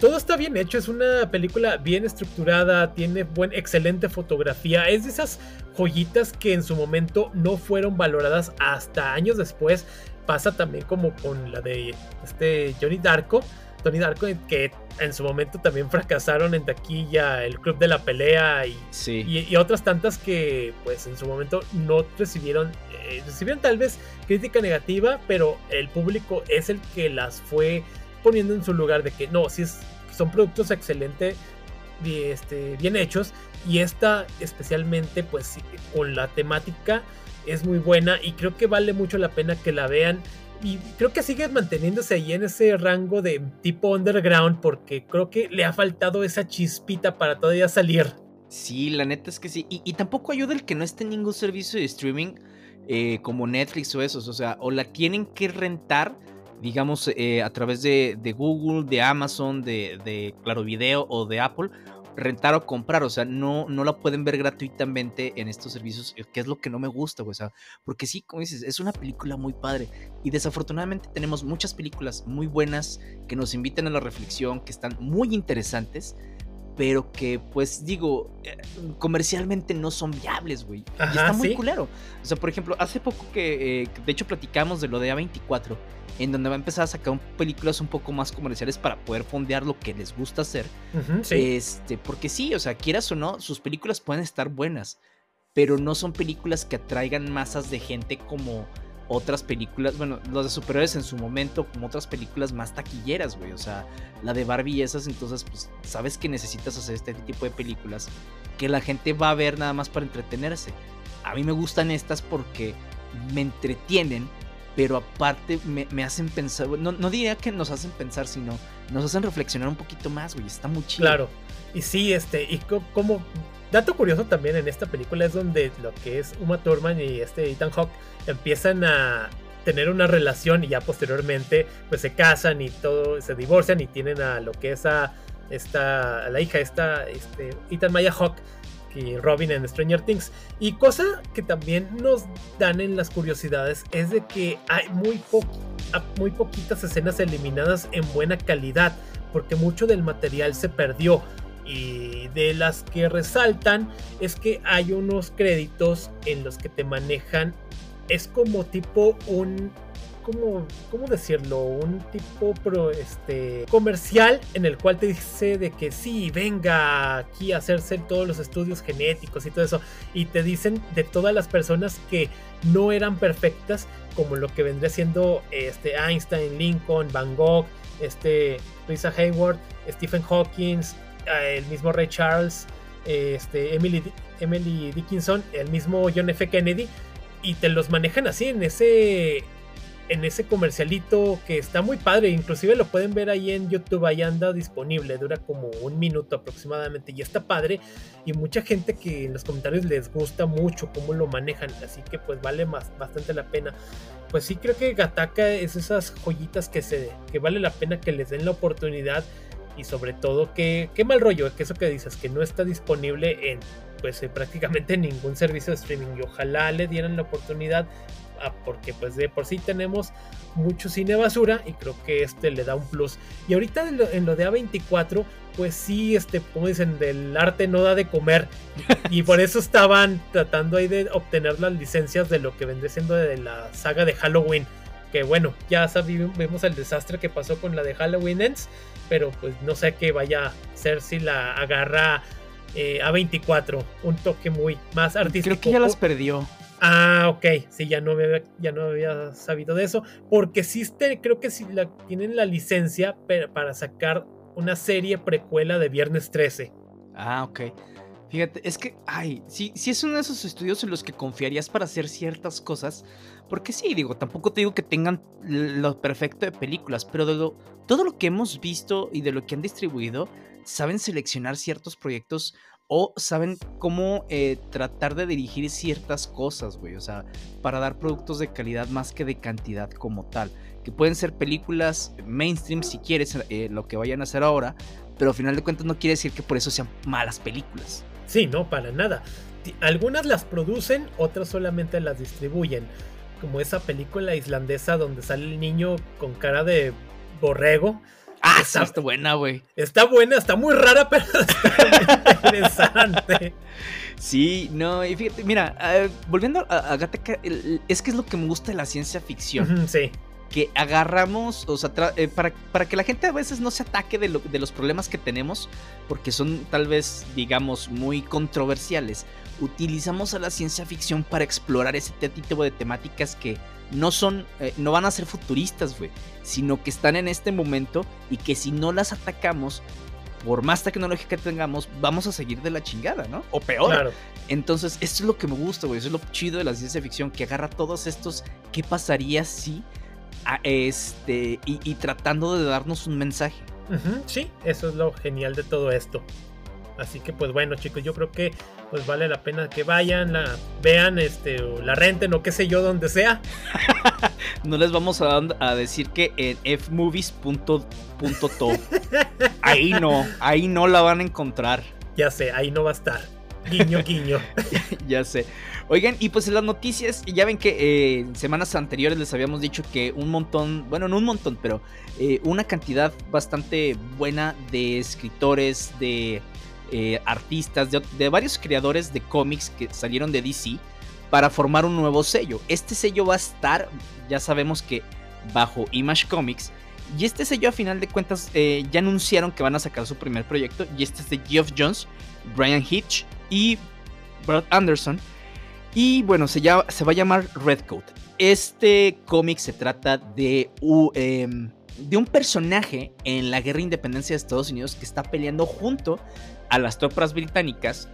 todo está bien hecho, es una película bien estructurada, tiene buen, excelente fotografía, es de esas joyitas que en su momento no fueron valoradas hasta años después. Pasa también como con la de este Johnny Darko, Tony Darko, que en su momento también fracasaron en taquilla, el Club de la Pelea y, y, otras tantas que pues en su momento no recibieron, eh, recibieron tal vez crítica negativa, pero el público es el que las fue poniendo en su lugar de que no, si es, son productos excelentes, este, bien hechos y esta especialmente pues con la temática es muy buena y creo que vale mucho la pena que la vean y creo que sigue manteniéndose ahí en ese rango de tipo underground porque creo que le ha faltado esa chispita para todavía salir. Sí, la neta es que sí. Y, tampoco ayuda el que no esté en ningún servicio de streaming. eh, como Netflix o esos, o sea, o la tienen que rentar, digamos, eh, a través de, Google, de Amazon, de, de Claro Video o de Apple, rentar o comprar, o sea, no, no la pueden ver gratuitamente en estos servicios, que es lo que no me gusta, o sea, porque sí, como dices, es una película muy padre y desafortunadamente tenemos muchas películas muy buenas que nos invitan a la reflexión, que están muy interesantes, pero que pues digo, eh, comercialmente no son viables, güey. Y está muy culero. O sea, por ejemplo, hace poco que, eh, de hecho platicamos de lo de A24, en donde va a empezar a sacar películas un poco más comerciales para poder fondear lo que les gusta hacer. Este, porque sí, o sea, quieras o no, sus películas pueden estar buenas, pero no son películas que atraigan masas de gente como otras películas, bueno, los de superhéroes en su momento, como otras películas más taquilleras, güey. O sea, la de Barbie y esas, entonces, pues, sabes que necesitas hacer este tipo de películas que la gente va a ver nada más para entretenerse. A mí me gustan estas porque me entretienen, pero aparte me, hacen pensar, no, no diría que nos hacen pensar, sino nos hacen reflexionar un poquito más, güey. Está muy chido. Claro. Y sí, este, y como dato curioso también en esta película es donde lo que es Uma Thurman y este Ethan Hawke empiezan a tener una relación y ya posteriormente pues se casan y todo, se divorcian y tienen a lo que es a esta, la hija, esta, este, Ethan Maya Hawke y Robin en Stranger Things. Y cosa que también nos dan en las curiosidades es de que hay muy, muy poquitas escenas eliminadas en buena calidad, porque mucho del material se perdió. Y de las que resaltan es que hay unos créditos en los que te manejan. Es como tipo un. Como, ¿Cómo decirlo? Un tipo pro, este, comercial en el cual te dice de que sí, venga aquí a hacerse todos los estudios genéticos y todo eso. Y te dicen de todas las personas que no eran perfectas, como lo que vendría siendo este, Einstein, Lincoln, Van Gogh, este, Lisa Hayward, Stephen Hawking, el mismo Ray Charles, este, Emily, Emily Dickinson, el mismo John F. Kennedy, y te los manejan así en ese en ese comercialito que está muy padre, inclusive lo pueden ver ahí en YouTube, ahí anda disponible, dura como un minuto aproximadamente y está padre y mucha gente que en los comentarios les gusta mucho cómo lo manejan, así que pues vale más, bastante la pena. Pues sí creo que Gataka es esas joyitas que se que vale la pena que les den la oportunidad y sobre todo que qué mal rollo que eso que dices que no está disponible en pues eh, prácticamente ningún servicio de streaming. Y ojalá le dieran la oportunidad ah, porque pues de por sí tenemos mucho cine basura y creo que este le da un plus. Y ahorita en lo, de A24 pues sí este como dicen del arte no da de comer. Y por eso estaban tratando ahí de obtener las licencias de lo que vendría siendo de la saga de Halloween que bueno, ya sabemos, el desastre que pasó con la de Halloween Ends, pero pues no sé qué vaya a ser si la agarra eh, a 24, un toque muy más artístico. Creo que ya las perdió. Ah, ok, sí, ya no, había, ya no había sabido de eso, porque existe, creo que sí la, tienen la licencia para sacar una serie precuela de Viernes 13. Ah, ok. Fíjate, es que, ay, si, si es uno de esos estudios en los que confiarías para hacer ciertas cosas, porque sí, digo, tampoco te digo que tengan lo perfecto de películas, pero de todo lo que hemos visto y de lo que han distribuido, saben seleccionar ciertos proyectos o saben cómo eh, tratar de dirigir ciertas cosas, güey. O sea, para dar productos de calidad más que de cantidad como tal. Que pueden ser películas mainstream si quieres, eh, lo que vayan a hacer ahora, pero al final de cuentas no quiere decir que por eso sean malas películas. Sí, no, para nada. Algunas las producen, otras solamente las distribuyen. Como esa película islandesa donde sale el niño con cara de borrego. Ah, está, buena, güey. Está buena, está muy rara, pero está interesante. Sí, no, y fíjate, mira, eh, volviendo a, a es que es lo que me gusta de la ciencia ficción. sí que agarramos, o sea, eh, para, para, que la gente a veces no se ataque de, de, los problemas que tenemos, porque son tal vez, digamos, muy controversiales, utilizamos a la ciencia ficción para explorar ese tipo de temáticas que no son, eh, no van a ser futuristas, güey, sino que están en este momento y que si no las atacamos, por más tecnología que tengamos, vamos a seguir de la chingada, ¿no? O peor. Entonces, esto es lo que me gusta, güey. Eso es lo chido de la ciencia ficción, que agarra todos estos, ¿qué pasaría si este, y, tratando de darnos un mensaje. sí, eso es lo genial de todo esto. Así que pues bueno chicos, yo creo que pues vale la pena que vayan, la vean, este, o la renten o qué sé yo, donde sea. no les vamos a, a decir que en fmovies.to. ahí no, ahí no la van a encontrar. Ya sé, ahí no va a estar. Guiño, guiño. ya sé. Oigan, y pues en las noticias, ya ven que eh, en semanas anteriores les habíamos dicho que un montón, bueno, no un montón, pero eh, una cantidad bastante buena de escritores, de eh, artistas, de, varios creadores de cómics que salieron de DC para formar un nuevo sello. Este sello va a estar, ya sabemos que bajo Image Comics, y este sello a final de cuentas ya anunciaron que van a sacar su primer proyecto, y este es de Geoff Jones, Brian Hitch y Brad Anderson. Y bueno, se, se va a llamar Redcoat. Este cómic se trata de, em, de un personaje en la guerra de independencia de Estados Unidos que está peleando junto a las tropas británicas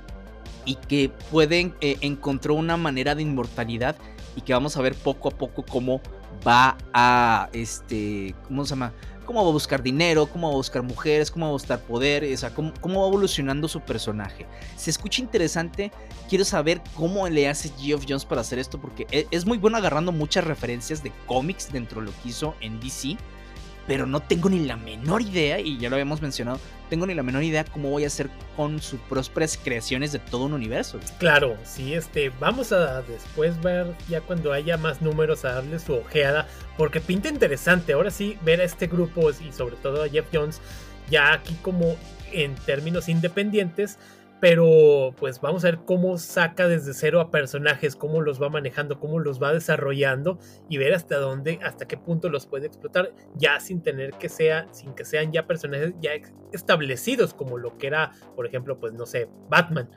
y que pueden eh, encontró una manera de inmortalidad y que vamos a ver poco a poco cómo va a este cómo se llama cómo va a buscar dinero, cómo va a buscar mujeres, cómo va a buscar poder, o sea, cómo, va evolucionando su personaje. Se escucha interesante, quiero saber cómo le hace Geoff Jones para hacer esto, porque e, es muy bueno agarrando muchas referencias de cómics dentro de lo que hizo en DC pero no tengo ni la menor idea, y ya lo habíamos mencionado, tengo ni la menor idea cómo voy a hacer con sus prósperas creaciones de todo un universo. Claro, sí, este, vamos a después ver ya cuando haya más números a darle su ojeada, porque pinta interesante, ahora sí, ver a este grupo y sobre todo a Jeff Jones ya aquí como en términos independientes, pero pues vamos a ver cómo saca desde cero a personajes, cómo los va manejando, cómo los va desarrollando y ver hasta dónde, hasta qué punto los puede explotar, ya sin tener que sea, sin que sean ya personajes ya establecidos como lo que era, por ejemplo, pues no sé, Batman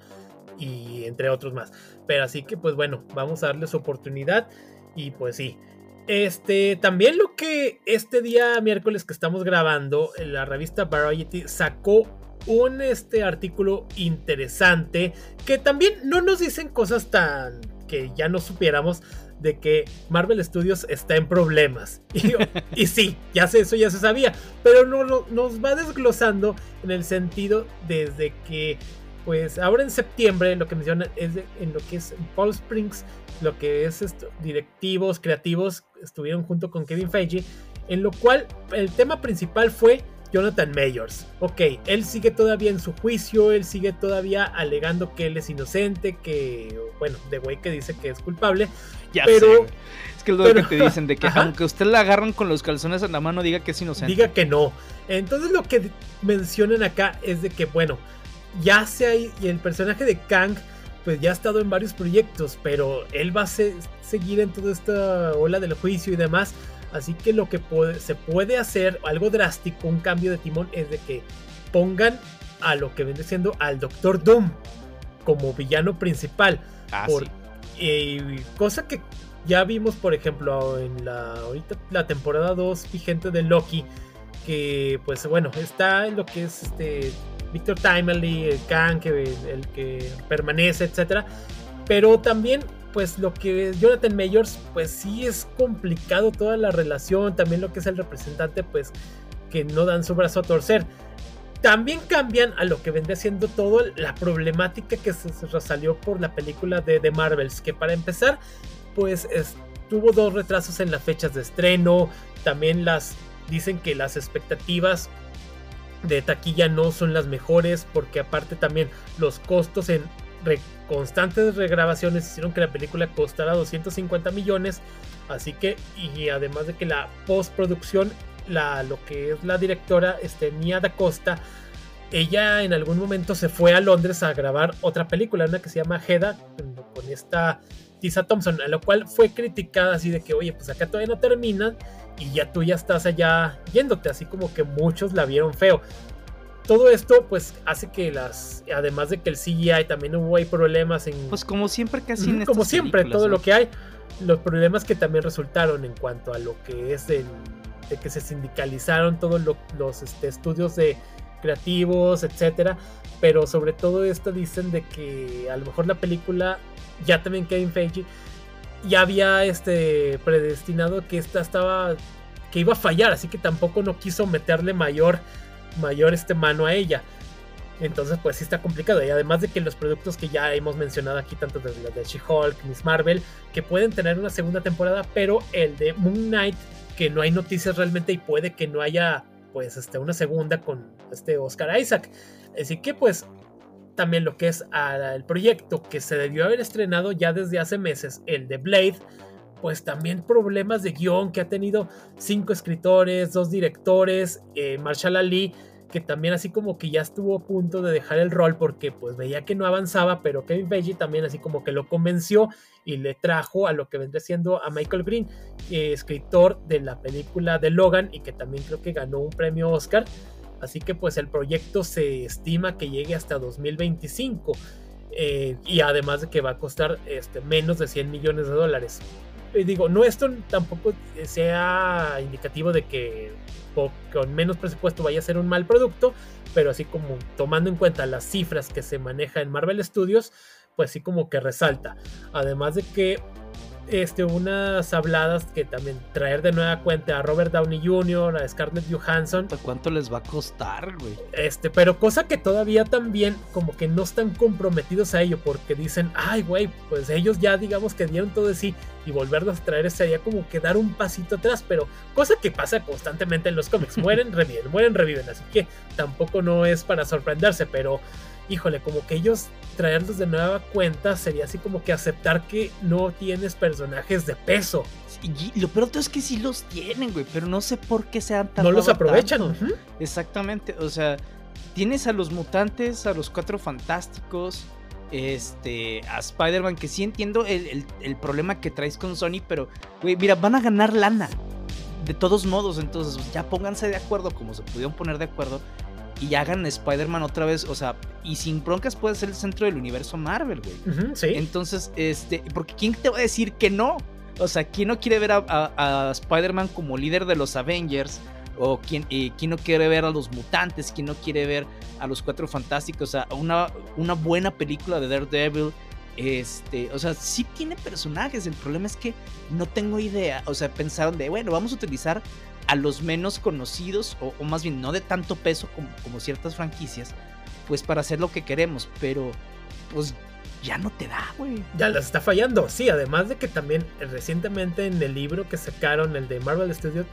y entre otros más. Pero así que pues bueno, vamos a darles oportunidad y pues sí. Este, también lo que este día miércoles que estamos grabando, la revista Variety sacó un este artículo interesante que también no nos dicen cosas tan que ya no supiéramos de que Marvel Studios está en problemas. Y, sí, ya sé, eso ya se sabía, pero no, nos va desglosando en el sentido desde que, pues ahora en septiembre, lo que mencionan es en lo que es Paul Springs, lo que es directivos, creativos, estuvieron junto con Kevin Feige, en lo cual el tema principal fue Jonathan Mayors. Ok, él sigue todavía en su juicio, él sigue todavía alegando que él es inocente, que, bueno, de güey que dice que es culpable. Ya pero, Es que es lo que te dicen, de que aunque usted la agarran con los calzones en la mano, diga que es inocente. Diga que no. Entonces lo que mencionan acá es de que, bueno, ya se hay, y el personaje de Kang, pues ya ha estado en varios proyectos, pero él va a seguir en toda esta ola del juicio y demás Así que lo que se puede hacer, algo drástico, un cambio de timón, es de que pongan a lo que viene siendo al Doctor Doom como villano principal. Ah, por, cosa que ya vimos, por ejemplo, en la, ahorita, la temporada 2 vigente de Loki, que pues bueno, está en lo que es este Victor Timely, el Kang, el que permanece, etcétera. Pero también pues lo que Jonathan Mayors, pues sí es complicado toda la relación, también lo que es el representante, pues que no dan su brazo a torcer. También cambian a lo que vendría siendo todo la problemática que se, salió por la película de The Marvels, que para empezar, pues tuvo dos retrasos en las fechas de estreno, también las dicen que las expectativas de taquilla no son las mejores, porque aparte también los costos en constantes regrabaciones hicieron que la película costara 250 millones. Así que, y además de que la postproducción, la, lo que es la directora, este, Nia da Costa, ella en algún momento se fue a Londres a grabar otra película, una que se llama Heda, con esta Tisa Thompson, a lo cual fue criticada así de que, oye, pues acá todavía no terminan y ya tú ya estás allá yéndote, así como que muchos la vieron feo todo esto pues hace que las además de que el CGI también hubo hay problemas en pues como siempre casi en como siempre todo lo que hay los problemas que también resultaron en cuanto a lo que es el, de que se sindicalizaron todos los este, estudios de creativos etcétera pero sobre todo esto dicen de que a lo mejor la película ya también Kevin Feige ya había este predestinado que esta estaba que iba a fallar así que tampoco no quiso meterle mayor mayor este mano a ella. Entonces, pues sí está complicado. Y además de que los productos que ya hemos mencionado aquí, tanto de, de She-Hulk, Miss Marvel, que pueden tener una segunda temporada, pero el de Moon Knight, que no hay noticias realmente y puede que no haya, pues, este, una segunda con este Oscar Isaac. Así que, pues, también lo que es el proyecto que se debió haber estrenado ya desde hace meses, el de Blade, pues también problemas de guion que ha tenido cinco escritores, dos directores, eh, Marshall Ali, que también así como que ya estuvo a punto de dejar el rol porque pues veía que no avanzaba, pero Kevin Feige también así como que lo convenció y le trajo a lo que vendría siendo a Michael Green, eh, escritor de la película de Logan y que también creo que ganó un premio Oscar. Así que pues el proyecto se estima que llegue hasta 2025. Eh, y además de que va a costar este, menos de 100 millones de dólares. Digo, no esto tampoco sea indicativo de que con menos presupuesto vaya a ser un mal producto, pero así como tomando en cuenta las cifras que se maneja en Marvel Studios, pues sí como que resalta. Además de que este, unas habladas que también traer de nueva cuenta a Robert Downey Jr., a Scarlett Johansson. ¿Cuánto les va a costar, güey? Este, pero cosa que todavía también como que no están comprometidos a ello porque dicen, ay, güey, pues ellos ya digamos que dieron todo de sí y volverlos a traer sería como que dar un pasito atrás, pero cosa que pasa constantemente en los cómics, mueren, reviven, mueren, reviven, así que tampoco no es para sorprenderse, pero híjole, como que ellos traerlos de nueva cuenta sería así como que aceptar que no tienes personajes de peso. Y lo peor es que sí los tienen, güey, pero no sé por qué sean tan. No los aprovechan. Exactamente, o sea, tienes a los mutantes, a los cuatro fantásticos, este, a Spider-Man, que sí entiendo el, el problema que traes con Sony, pero, güey, mira, van a ganar lana. De todos modos, entonces ya pónganse de acuerdo como se pudieron poner de acuerdo y hagan Spider-Man otra vez, o sea, y sin broncas puede ser el centro del universo Marvel, güey. sí. Entonces, este, porque ¿quién te va a decir que no? O sea, ¿quién no quiere ver a, Spider-Man como líder de los Avengers? O ¿quién, eh, quién no quiere ver a los mutantes, quién no quiere ver a los cuatro fantásticos, o sea, una, una buena película de Daredevil. Este, o sea, sí tiene personajes. El problema es que no tengo idea. O sea, pensaron de, bueno, vamos a utilizar a los menos conocidos, o, más bien no de tanto peso como, ciertas franquicias, pues para hacer lo que queremos, pero pues ya no te da, güey. Ya las está fallando, sí, además de que también eh, recientemente en el libro que sacaron, el de Marvel Studios,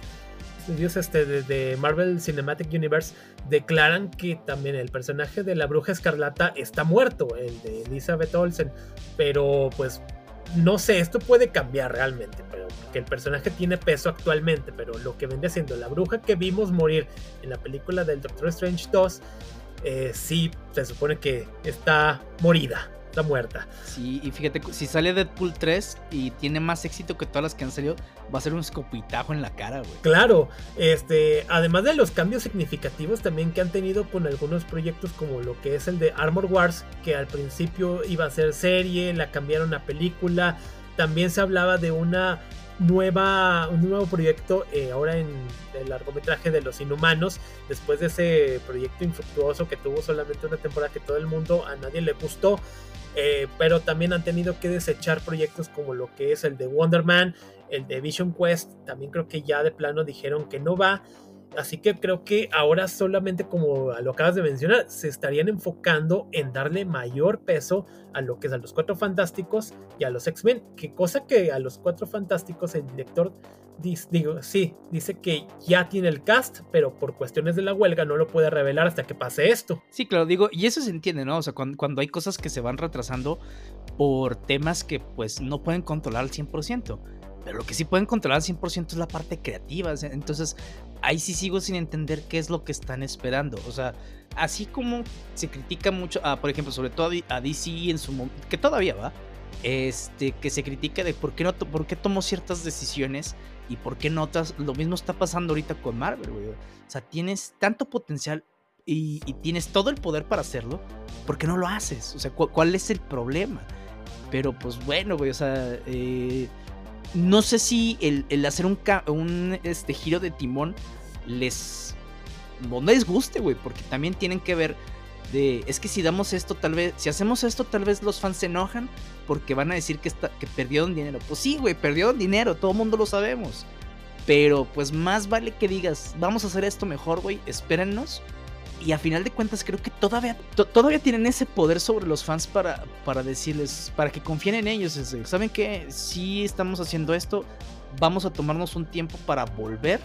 Studios este, de, Marvel Cinematic Universe, declaran que también el personaje de la bruja escarlata está muerto, el de Elizabeth Olsen, pero pues no sé, esto puede cambiar realmente, pero que el personaje tiene peso actualmente, pero lo que vende siendo la bruja que vimos morir en la película del Doctor Strange 2, eh, sí se supone que está morida está muerta. Sí, y fíjate, si sale Deadpool 3 y tiene más éxito que todas las que han salido, va a ser un escopitajo en la cara, güey. Claro, este, además de los cambios significativos también que han tenido con algunos proyectos como lo que es el de Armor Wars, que al principio iba a ser serie, la cambiaron a película, también se hablaba de una nueva, un nuevo proyecto eh, ahora en el largometraje de los inhumanos, después de ese proyecto infructuoso que tuvo solamente una temporada que todo el mundo a nadie le gustó. Eh, pero también han tenido que desechar proyectos como lo que es el de Wonder Man, el de Vision Quest, también creo que ya de plano dijeron que no va. Así que creo que ahora solamente como lo acabas de mencionar, se estarían enfocando en darle mayor peso a lo que es a los Cuatro Fantásticos y a los X-Men. Que cosa que a los Cuatro Fantásticos el director digo, sí, dice que ya tiene el cast, pero por cuestiones de la huelga no lo puede revelar hasta que pase esto. Sí, claro, digo, y eso se entiende, ¿no? O sea, cuando, cuando hay cosas que se van retrasando por temas que pues no pueden controlar al 100%. Pero lo que sí pueden controlar al 100% es la parte creativa. Entonces, ahí sí sigo sin entender qué es lo que están esperando. O sea, así como se critica mucho, a, por ejemplo, sobre todo a DC en su momento, que todavía va, este, que se critica de por qué, no, por qué tomó ciertas decisiones y por qué notas. Lo mismo está pasando ahorita con Marvel, güey. O sea, tienes tanto potencial y, tienes todo el poder para hacerlo, ¿por qué no lo haces? O sea, ¿cuál es el problema? Pero pues bueno, güey, o sea, eh, no sé si el, hacer un, un este, giro de timón les, no les guste, güey, porque también tienen que ver de, es que si damos esto, tal vez, si hacemos esto, tal vez los fans se enojan porque van a decir que, está, que perdieron dinero. Pues sí, güey, perdieron dinero, todo el mundo lo sabemos. Pero pues más vale que digas, vamos a hacer esto mejor, güey, espérennos. Y a final de cuentas creo que todavía, todavía tienen ese poder sobre los fans para, para decirles, para que confíen en ellos. ¿Saben que Si estamos haciendo esto, vamos a tomarnos un tiempo para volver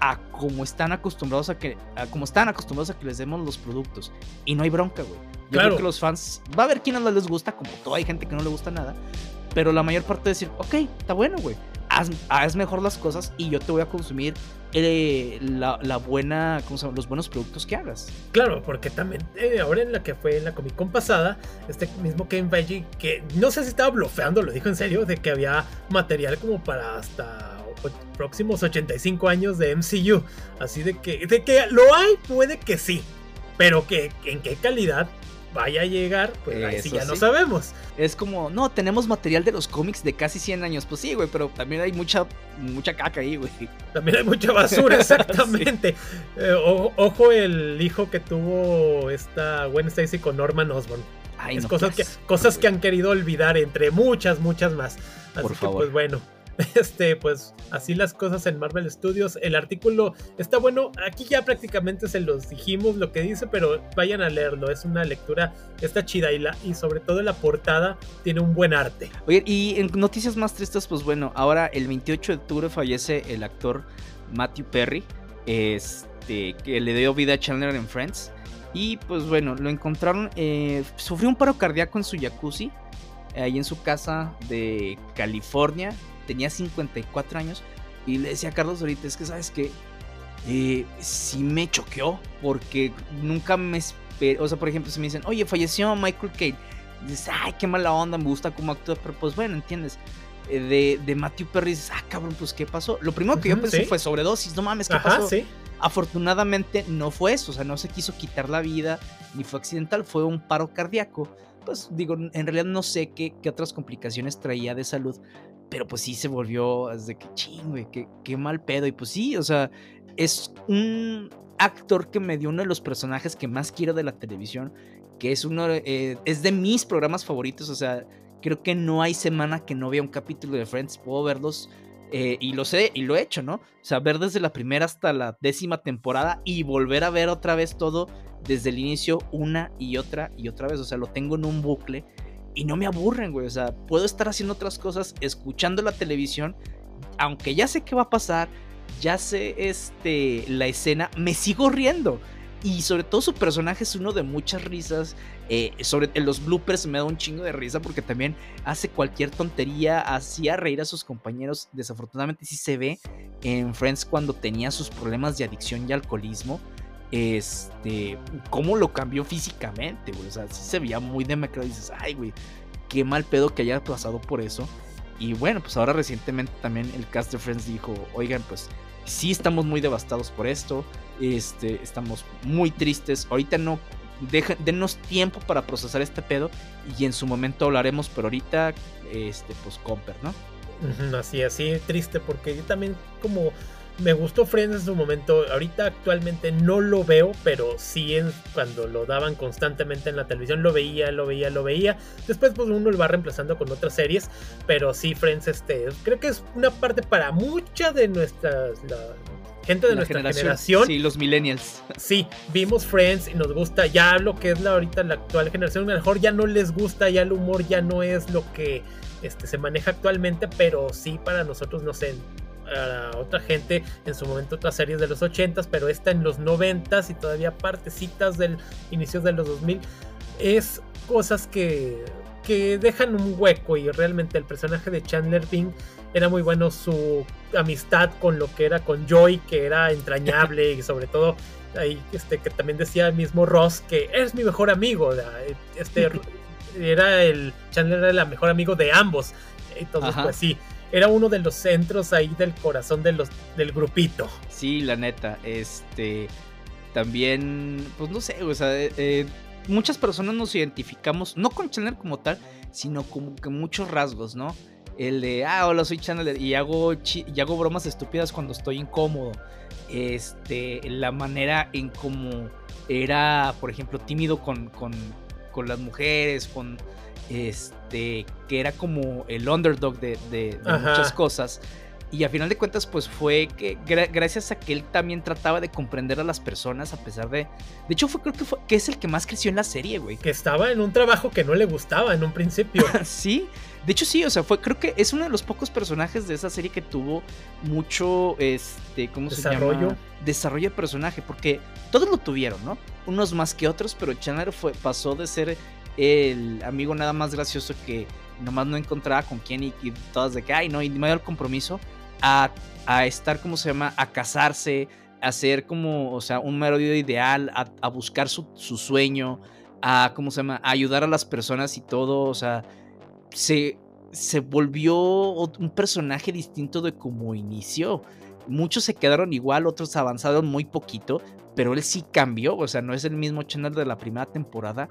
a como están acostumbrados a que a como están acostumbrados a que les demos los productos y no hay bronca, güey. Yo claro. creo que los fans va a haber quienes no les gusta, como toda hay gente que no le gusta nada, pero la mayor parte de decir, ok, está bueno, güey. Haz, mejor las cosas y yo te voy a consumir eh, la, buena. Los buenos productos que hagas. Claro, porque también eh, ahora en la que fue en la Comic Con pasada, este mismo Kevin Feige, que no sé si estaba blofeando, lo dijo en serio, de que había material como para hasta próximos 85 años de MCU. Así de que, de que lo hay, puede que sí. Pero que en qué calidad vaya a llegar, pues ahí sí ya no sabemos. Es como, no, tenemos material de los cómics de casi 100 años. Pues sí, güey, pero también hay mucha, mucha caca ahí, güey. También hay mucha basura, exactamente. Eh, ojo el hijo que tuvo esta Gwen Stacy con Norman Osborn. es cosas, que, cosas que han querido olvidar entre muchas, muchas más. Así Por favor. pues bueno. Este, pues así las cosas en Marvel Studios. El artículo está bueno. Aquí ya prácticamente se los dijimos lo que dice, pero vayan a leerlo. Es una lectura, está chida y, la, y sobre todo la portada tiene un buen arte. Oye, y en noticias más tristes, pues bueno, ahora el 28 de octubre fallece el actor Matthew Perry, este, que le dio vida a Chandler en Friends. Y pues bueno, lo encontraron, eh, sufrió un paro cardíaco en su jacuzzi, ahí en su casa de California tenía 54 años y le decía a Carlos ahorita, es que sabes que eh, sí me choqueó porque nunca me esperé, o sea, por ejemplo, si me dicen, oye, falleció Michael Caine, dices, ay, qué mala onda, me gusta cómo actúa, pero pues bueno, entiendes. Eh, de, de, Matthew Perry dices, ah, cabrón, pues qué pasó. Lo primero que yo pensé fue sobredosis, no mames, ¿qué pasó? Afortunadamente no fue eso, o sea, no se quiso quitar la vida, ni fue accidental, fue un paro cardíaco. Pues digo, en realidad no sé qué, qué otras complicaciones traía de salud, pero pues sí se volvió desde que ching, güey, qué, mal pedo. Y pues sí, o sea, es un actor que me dio uno de los personajes que más quiero de la televisión, que es uno, eh, es de mis programas favoritos, o sea, creo que no hay semana que no vea un capítulo de Friends, puedo verlos eh, y lo sé, y lo he hecho, ¿no? O sea, ver desde la primera hasta la décima temporada y volver a ver otra vez todo desde el inicio una y otra y otra vez, o sea, lo tengo en un bucle y no me aburren, güey. O sea, puedo estar haciendo otras cosas, escuchando la televisión, aunque ya sé qué va a pasar, ya sé este, la escena, me sigo riendo. Y sobre todo su personaje es uno de muchas risas. Eh, sobre en los bloopers me da un chingo de risa porque también hace cualquier tontería, hacía reír a sus compañeros. Desafortunadamente sí se ve en Friends cuando tenía sus problemas de adicción y alcoholismo este, cómo lo cambió físicamente, güey. O sea, sí se veía muy demacrado. Dices, ay, güey, qué mal pedo que haya pasado por eso. Y bueno, pues ahora recientemente también el cast de Friends dijo, oigan, pues sí estamos muy devastados por esto. Este, estamos muy tristes. Ahorita no, dejen, denos tiempo para procesar este pedo. Y en su momento hablaremos, pero ahorita, este, pues Comper, ¿no? Así, así, triste, porque yo también como me gustó Friends en su momento. Ahorita actualmente no lo veo, pero sí en, cuando lo daban constantemente en la televisión lo veía, lo veía, lo veía. Después pues uno lo va reemplazando con otras series, pero sí Friends este creo que es una parte para mucha de nuestra gente de nuestra generación, Sí, los millennials. Sí, vimos Friends y nos gusta. Ya lo que es la ahorita la actual generación, a lo mejor ya no les gusta, ya el humor ya no es lo que este, se maneja actualmente, pero sí para nosotros, no sé, a otra gente en su momento otras series de los 80s, pero esta en los 90s y todavía partecitas del inicio de los 2000 es cosas que, que dejan un hueco y realmente el personaje de Chandler Bing era muy bueno su amistad con lo que era con Joy, que era entrañable y sobre todo ahí este que también decía el mismo Ross que es mi mejor amigo, este era el Chandler era el mejor amigo de ambos. Entonces, pues sí, era uno de los centros ahí del corazón de los, del grupito. Sí, la neta, este, también, pues no sé, o sea, eh, eh, muchas personas nos identificamos, no con Chandler como tal, sino como que muchos rasgos, ¿no? El de, ah, hola, soy Chandler y hago, y hago bromas estúpidas cuando estoy incómodo. Este, la manera en cómo era, por ejemplo, tímido con, con, con las mujeres, con este, que era como el underdog de, muchas cosas. Y a final de cuentas, pues fue que gracias a que él también trataba de comprender a las personas a pesar de... De hecho, fue, creo que, fue, que es el que más creció en la serie, güey. Que estaba en un trabajo que no le gustaba en un principio. sí, de hecho sí, o sea, fue, creo que es uno de los pocos personajes de esa serie que tuvo mucho, este, ¿cómo se llama? Desarrollo de personaje, porque todos lo tuvieron, ¿no? Unos más que otros, pero Chandler fue, pasó de ser el amigo nada más gracioso que nomás no encontraba con quién y, todas de que, ay, no, y el compromiso a, estar, ¿cómo se llama? A casarse, a ser como, o sea, un mero ideal, a, buscar su, sueño, a, ¿cómo se llama? A ayudar a las personas y todo, o sea, se, se volvió un personaje distinto de como inició. Muchos se quedaron igual, otros avanzaron muy poquito, pero él sí cambió, o sea, no es el mismo channel de la primera temporada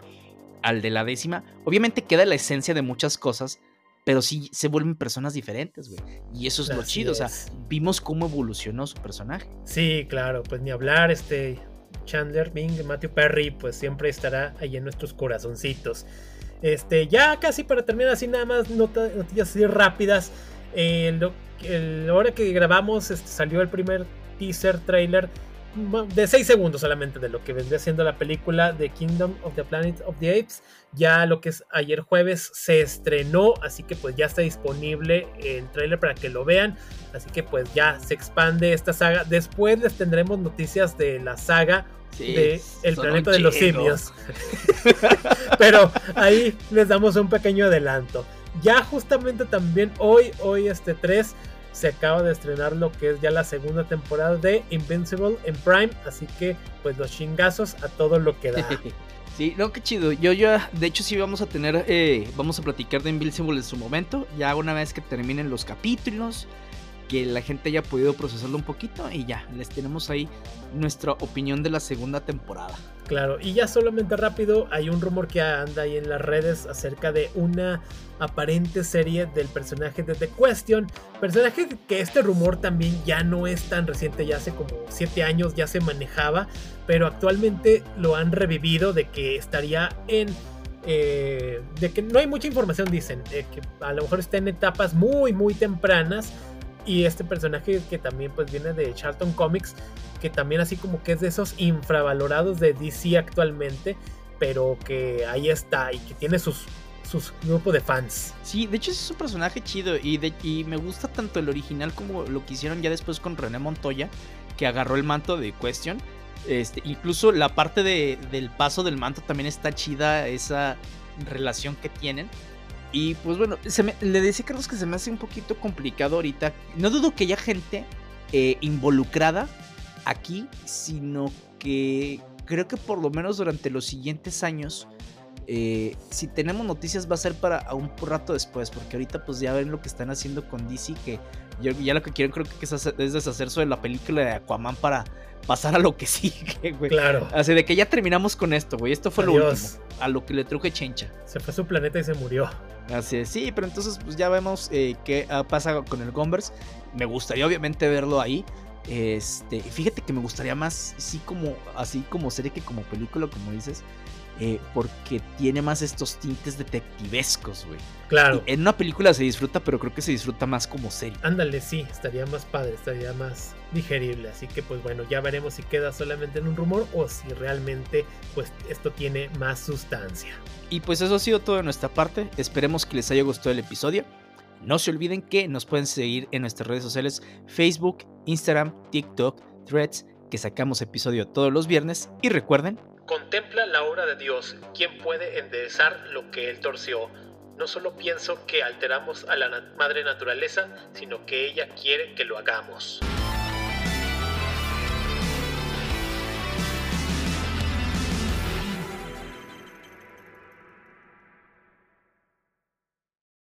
al de la décima. Obviamente queda la esencia de muchas cosas, pero sí se vuelven personas diferentes, güey. Y eso es lo chido, o sea, vimos cómo evolucionó su personaje. Sí, claro, pues ni hablar, este Chandler Bing, Matthew Perry, pues siempre estará ahí en nuestros corazoncitos. Este, ya casi para terminar así nada más noticias así rápidas. Eh, el, hora que grabamos este, salió el primer teaser trailer de 6 segundos solamente de lo que vendría siendo la película The Kingdom of the Planet of the Apes. Ya lo que es ayer jueves se estrenó, así que pues ya está disponible el trailer para que lo vean. Así que pues ya se expande esta saga. Después les tendremos noticias de la saga de El planeta de los simios. Pero ahí les damos un pequeño adelanto. Ya justamente también hoy, hoy este 3 se acaba de estrenar lo que es ya la segunda temporada de Invincible en Prime, así que pues los chingazos a todo lo que da. Sí, no, qué chido. Yo ya, de hecho sí vamos a tener, eh, vamos a platicar de Invincible en su momento, ya una vez que terminen los capítulos, que la gente haya podido procesarlo un poquito y ya, les tenemos ahí nuestra opinión de la segunda temporada. Claro, y ya solamente rápido, hay un rumor que anda ahí en las redes acerca de una aparente serie del personaje de The Question. Personaje que este rumor también ya no es tan reciente, ya hace como 7 años ya se manejaba, pero actualmente lo han revivido de que estaría en... Eh, de que no hay mucha información, dicen, que a lo mejor está en etapas muy, muy tempranas y este personaje que también pues viene de Charlton Comics, que también así como que es de esos infravalorados de DC actualmente, pero que ahí está y que tiene sus sus grupos de fans. Sí, de hecho es un personaje chido y, de, y me gusta tanto el original como lo que hicieron ya después con René Montoya, que agarró el manto de Question. Este, incluso la parte de, del paso del manto también está chida, esa relación que tienen. Y pues bueno, le decía Carlos que se me hace un poquito complicado ahorita. No dudo que haya gente eh, involucrada aquí, sino que creo que por lo menos durante los siguientes años, eh, si tenemos noticias va a ser para un rato después, porque ahorita pues ya ven lo que están haciendo con DC, que ya lo que quieren creo que es, es deshacerse de la película de Aquaman para pasar a lo que sigue, güey. Claro. Así de que ya terminamos con esto, güey. Esto fue lo último. A lo que le truje chencha. Se fue a su planeta y se murió. Así es, sí, pero entonces pues ya vemos eh, qué ah, pasa con el Gombers. Me gustaría obviamente verlo ahí. Este, fíjate que me gustaría más, sí, como, así como serie que como película, como dices. Eh, porque tiene más estos tintes detectivescos, güey. Claro. en una película se disfruta, pero creo que se disfruta más como serie. Ándale, sí, estaría más padre, estaría más digerible. Así que, pues bueno, ya veremos si queda solamente en un rumor o si realmente, pues esto tiene más sustancia. Y pues eso ha sido todo de nuestra parte. Esperemos que les haya gustado el episodio. No se olviden que nos pueden seguir en nuestras redes sociales: Facebook, Instagram, TikTok, Threads, que sacamos episodio todos los viernes. Y recuerden Contempla la obra de Dios, ¿quién puede enderezar lo que Él torció? No solo pienso que alteramos a la madre naturaleza, sino que ella quiere que lo hagamos.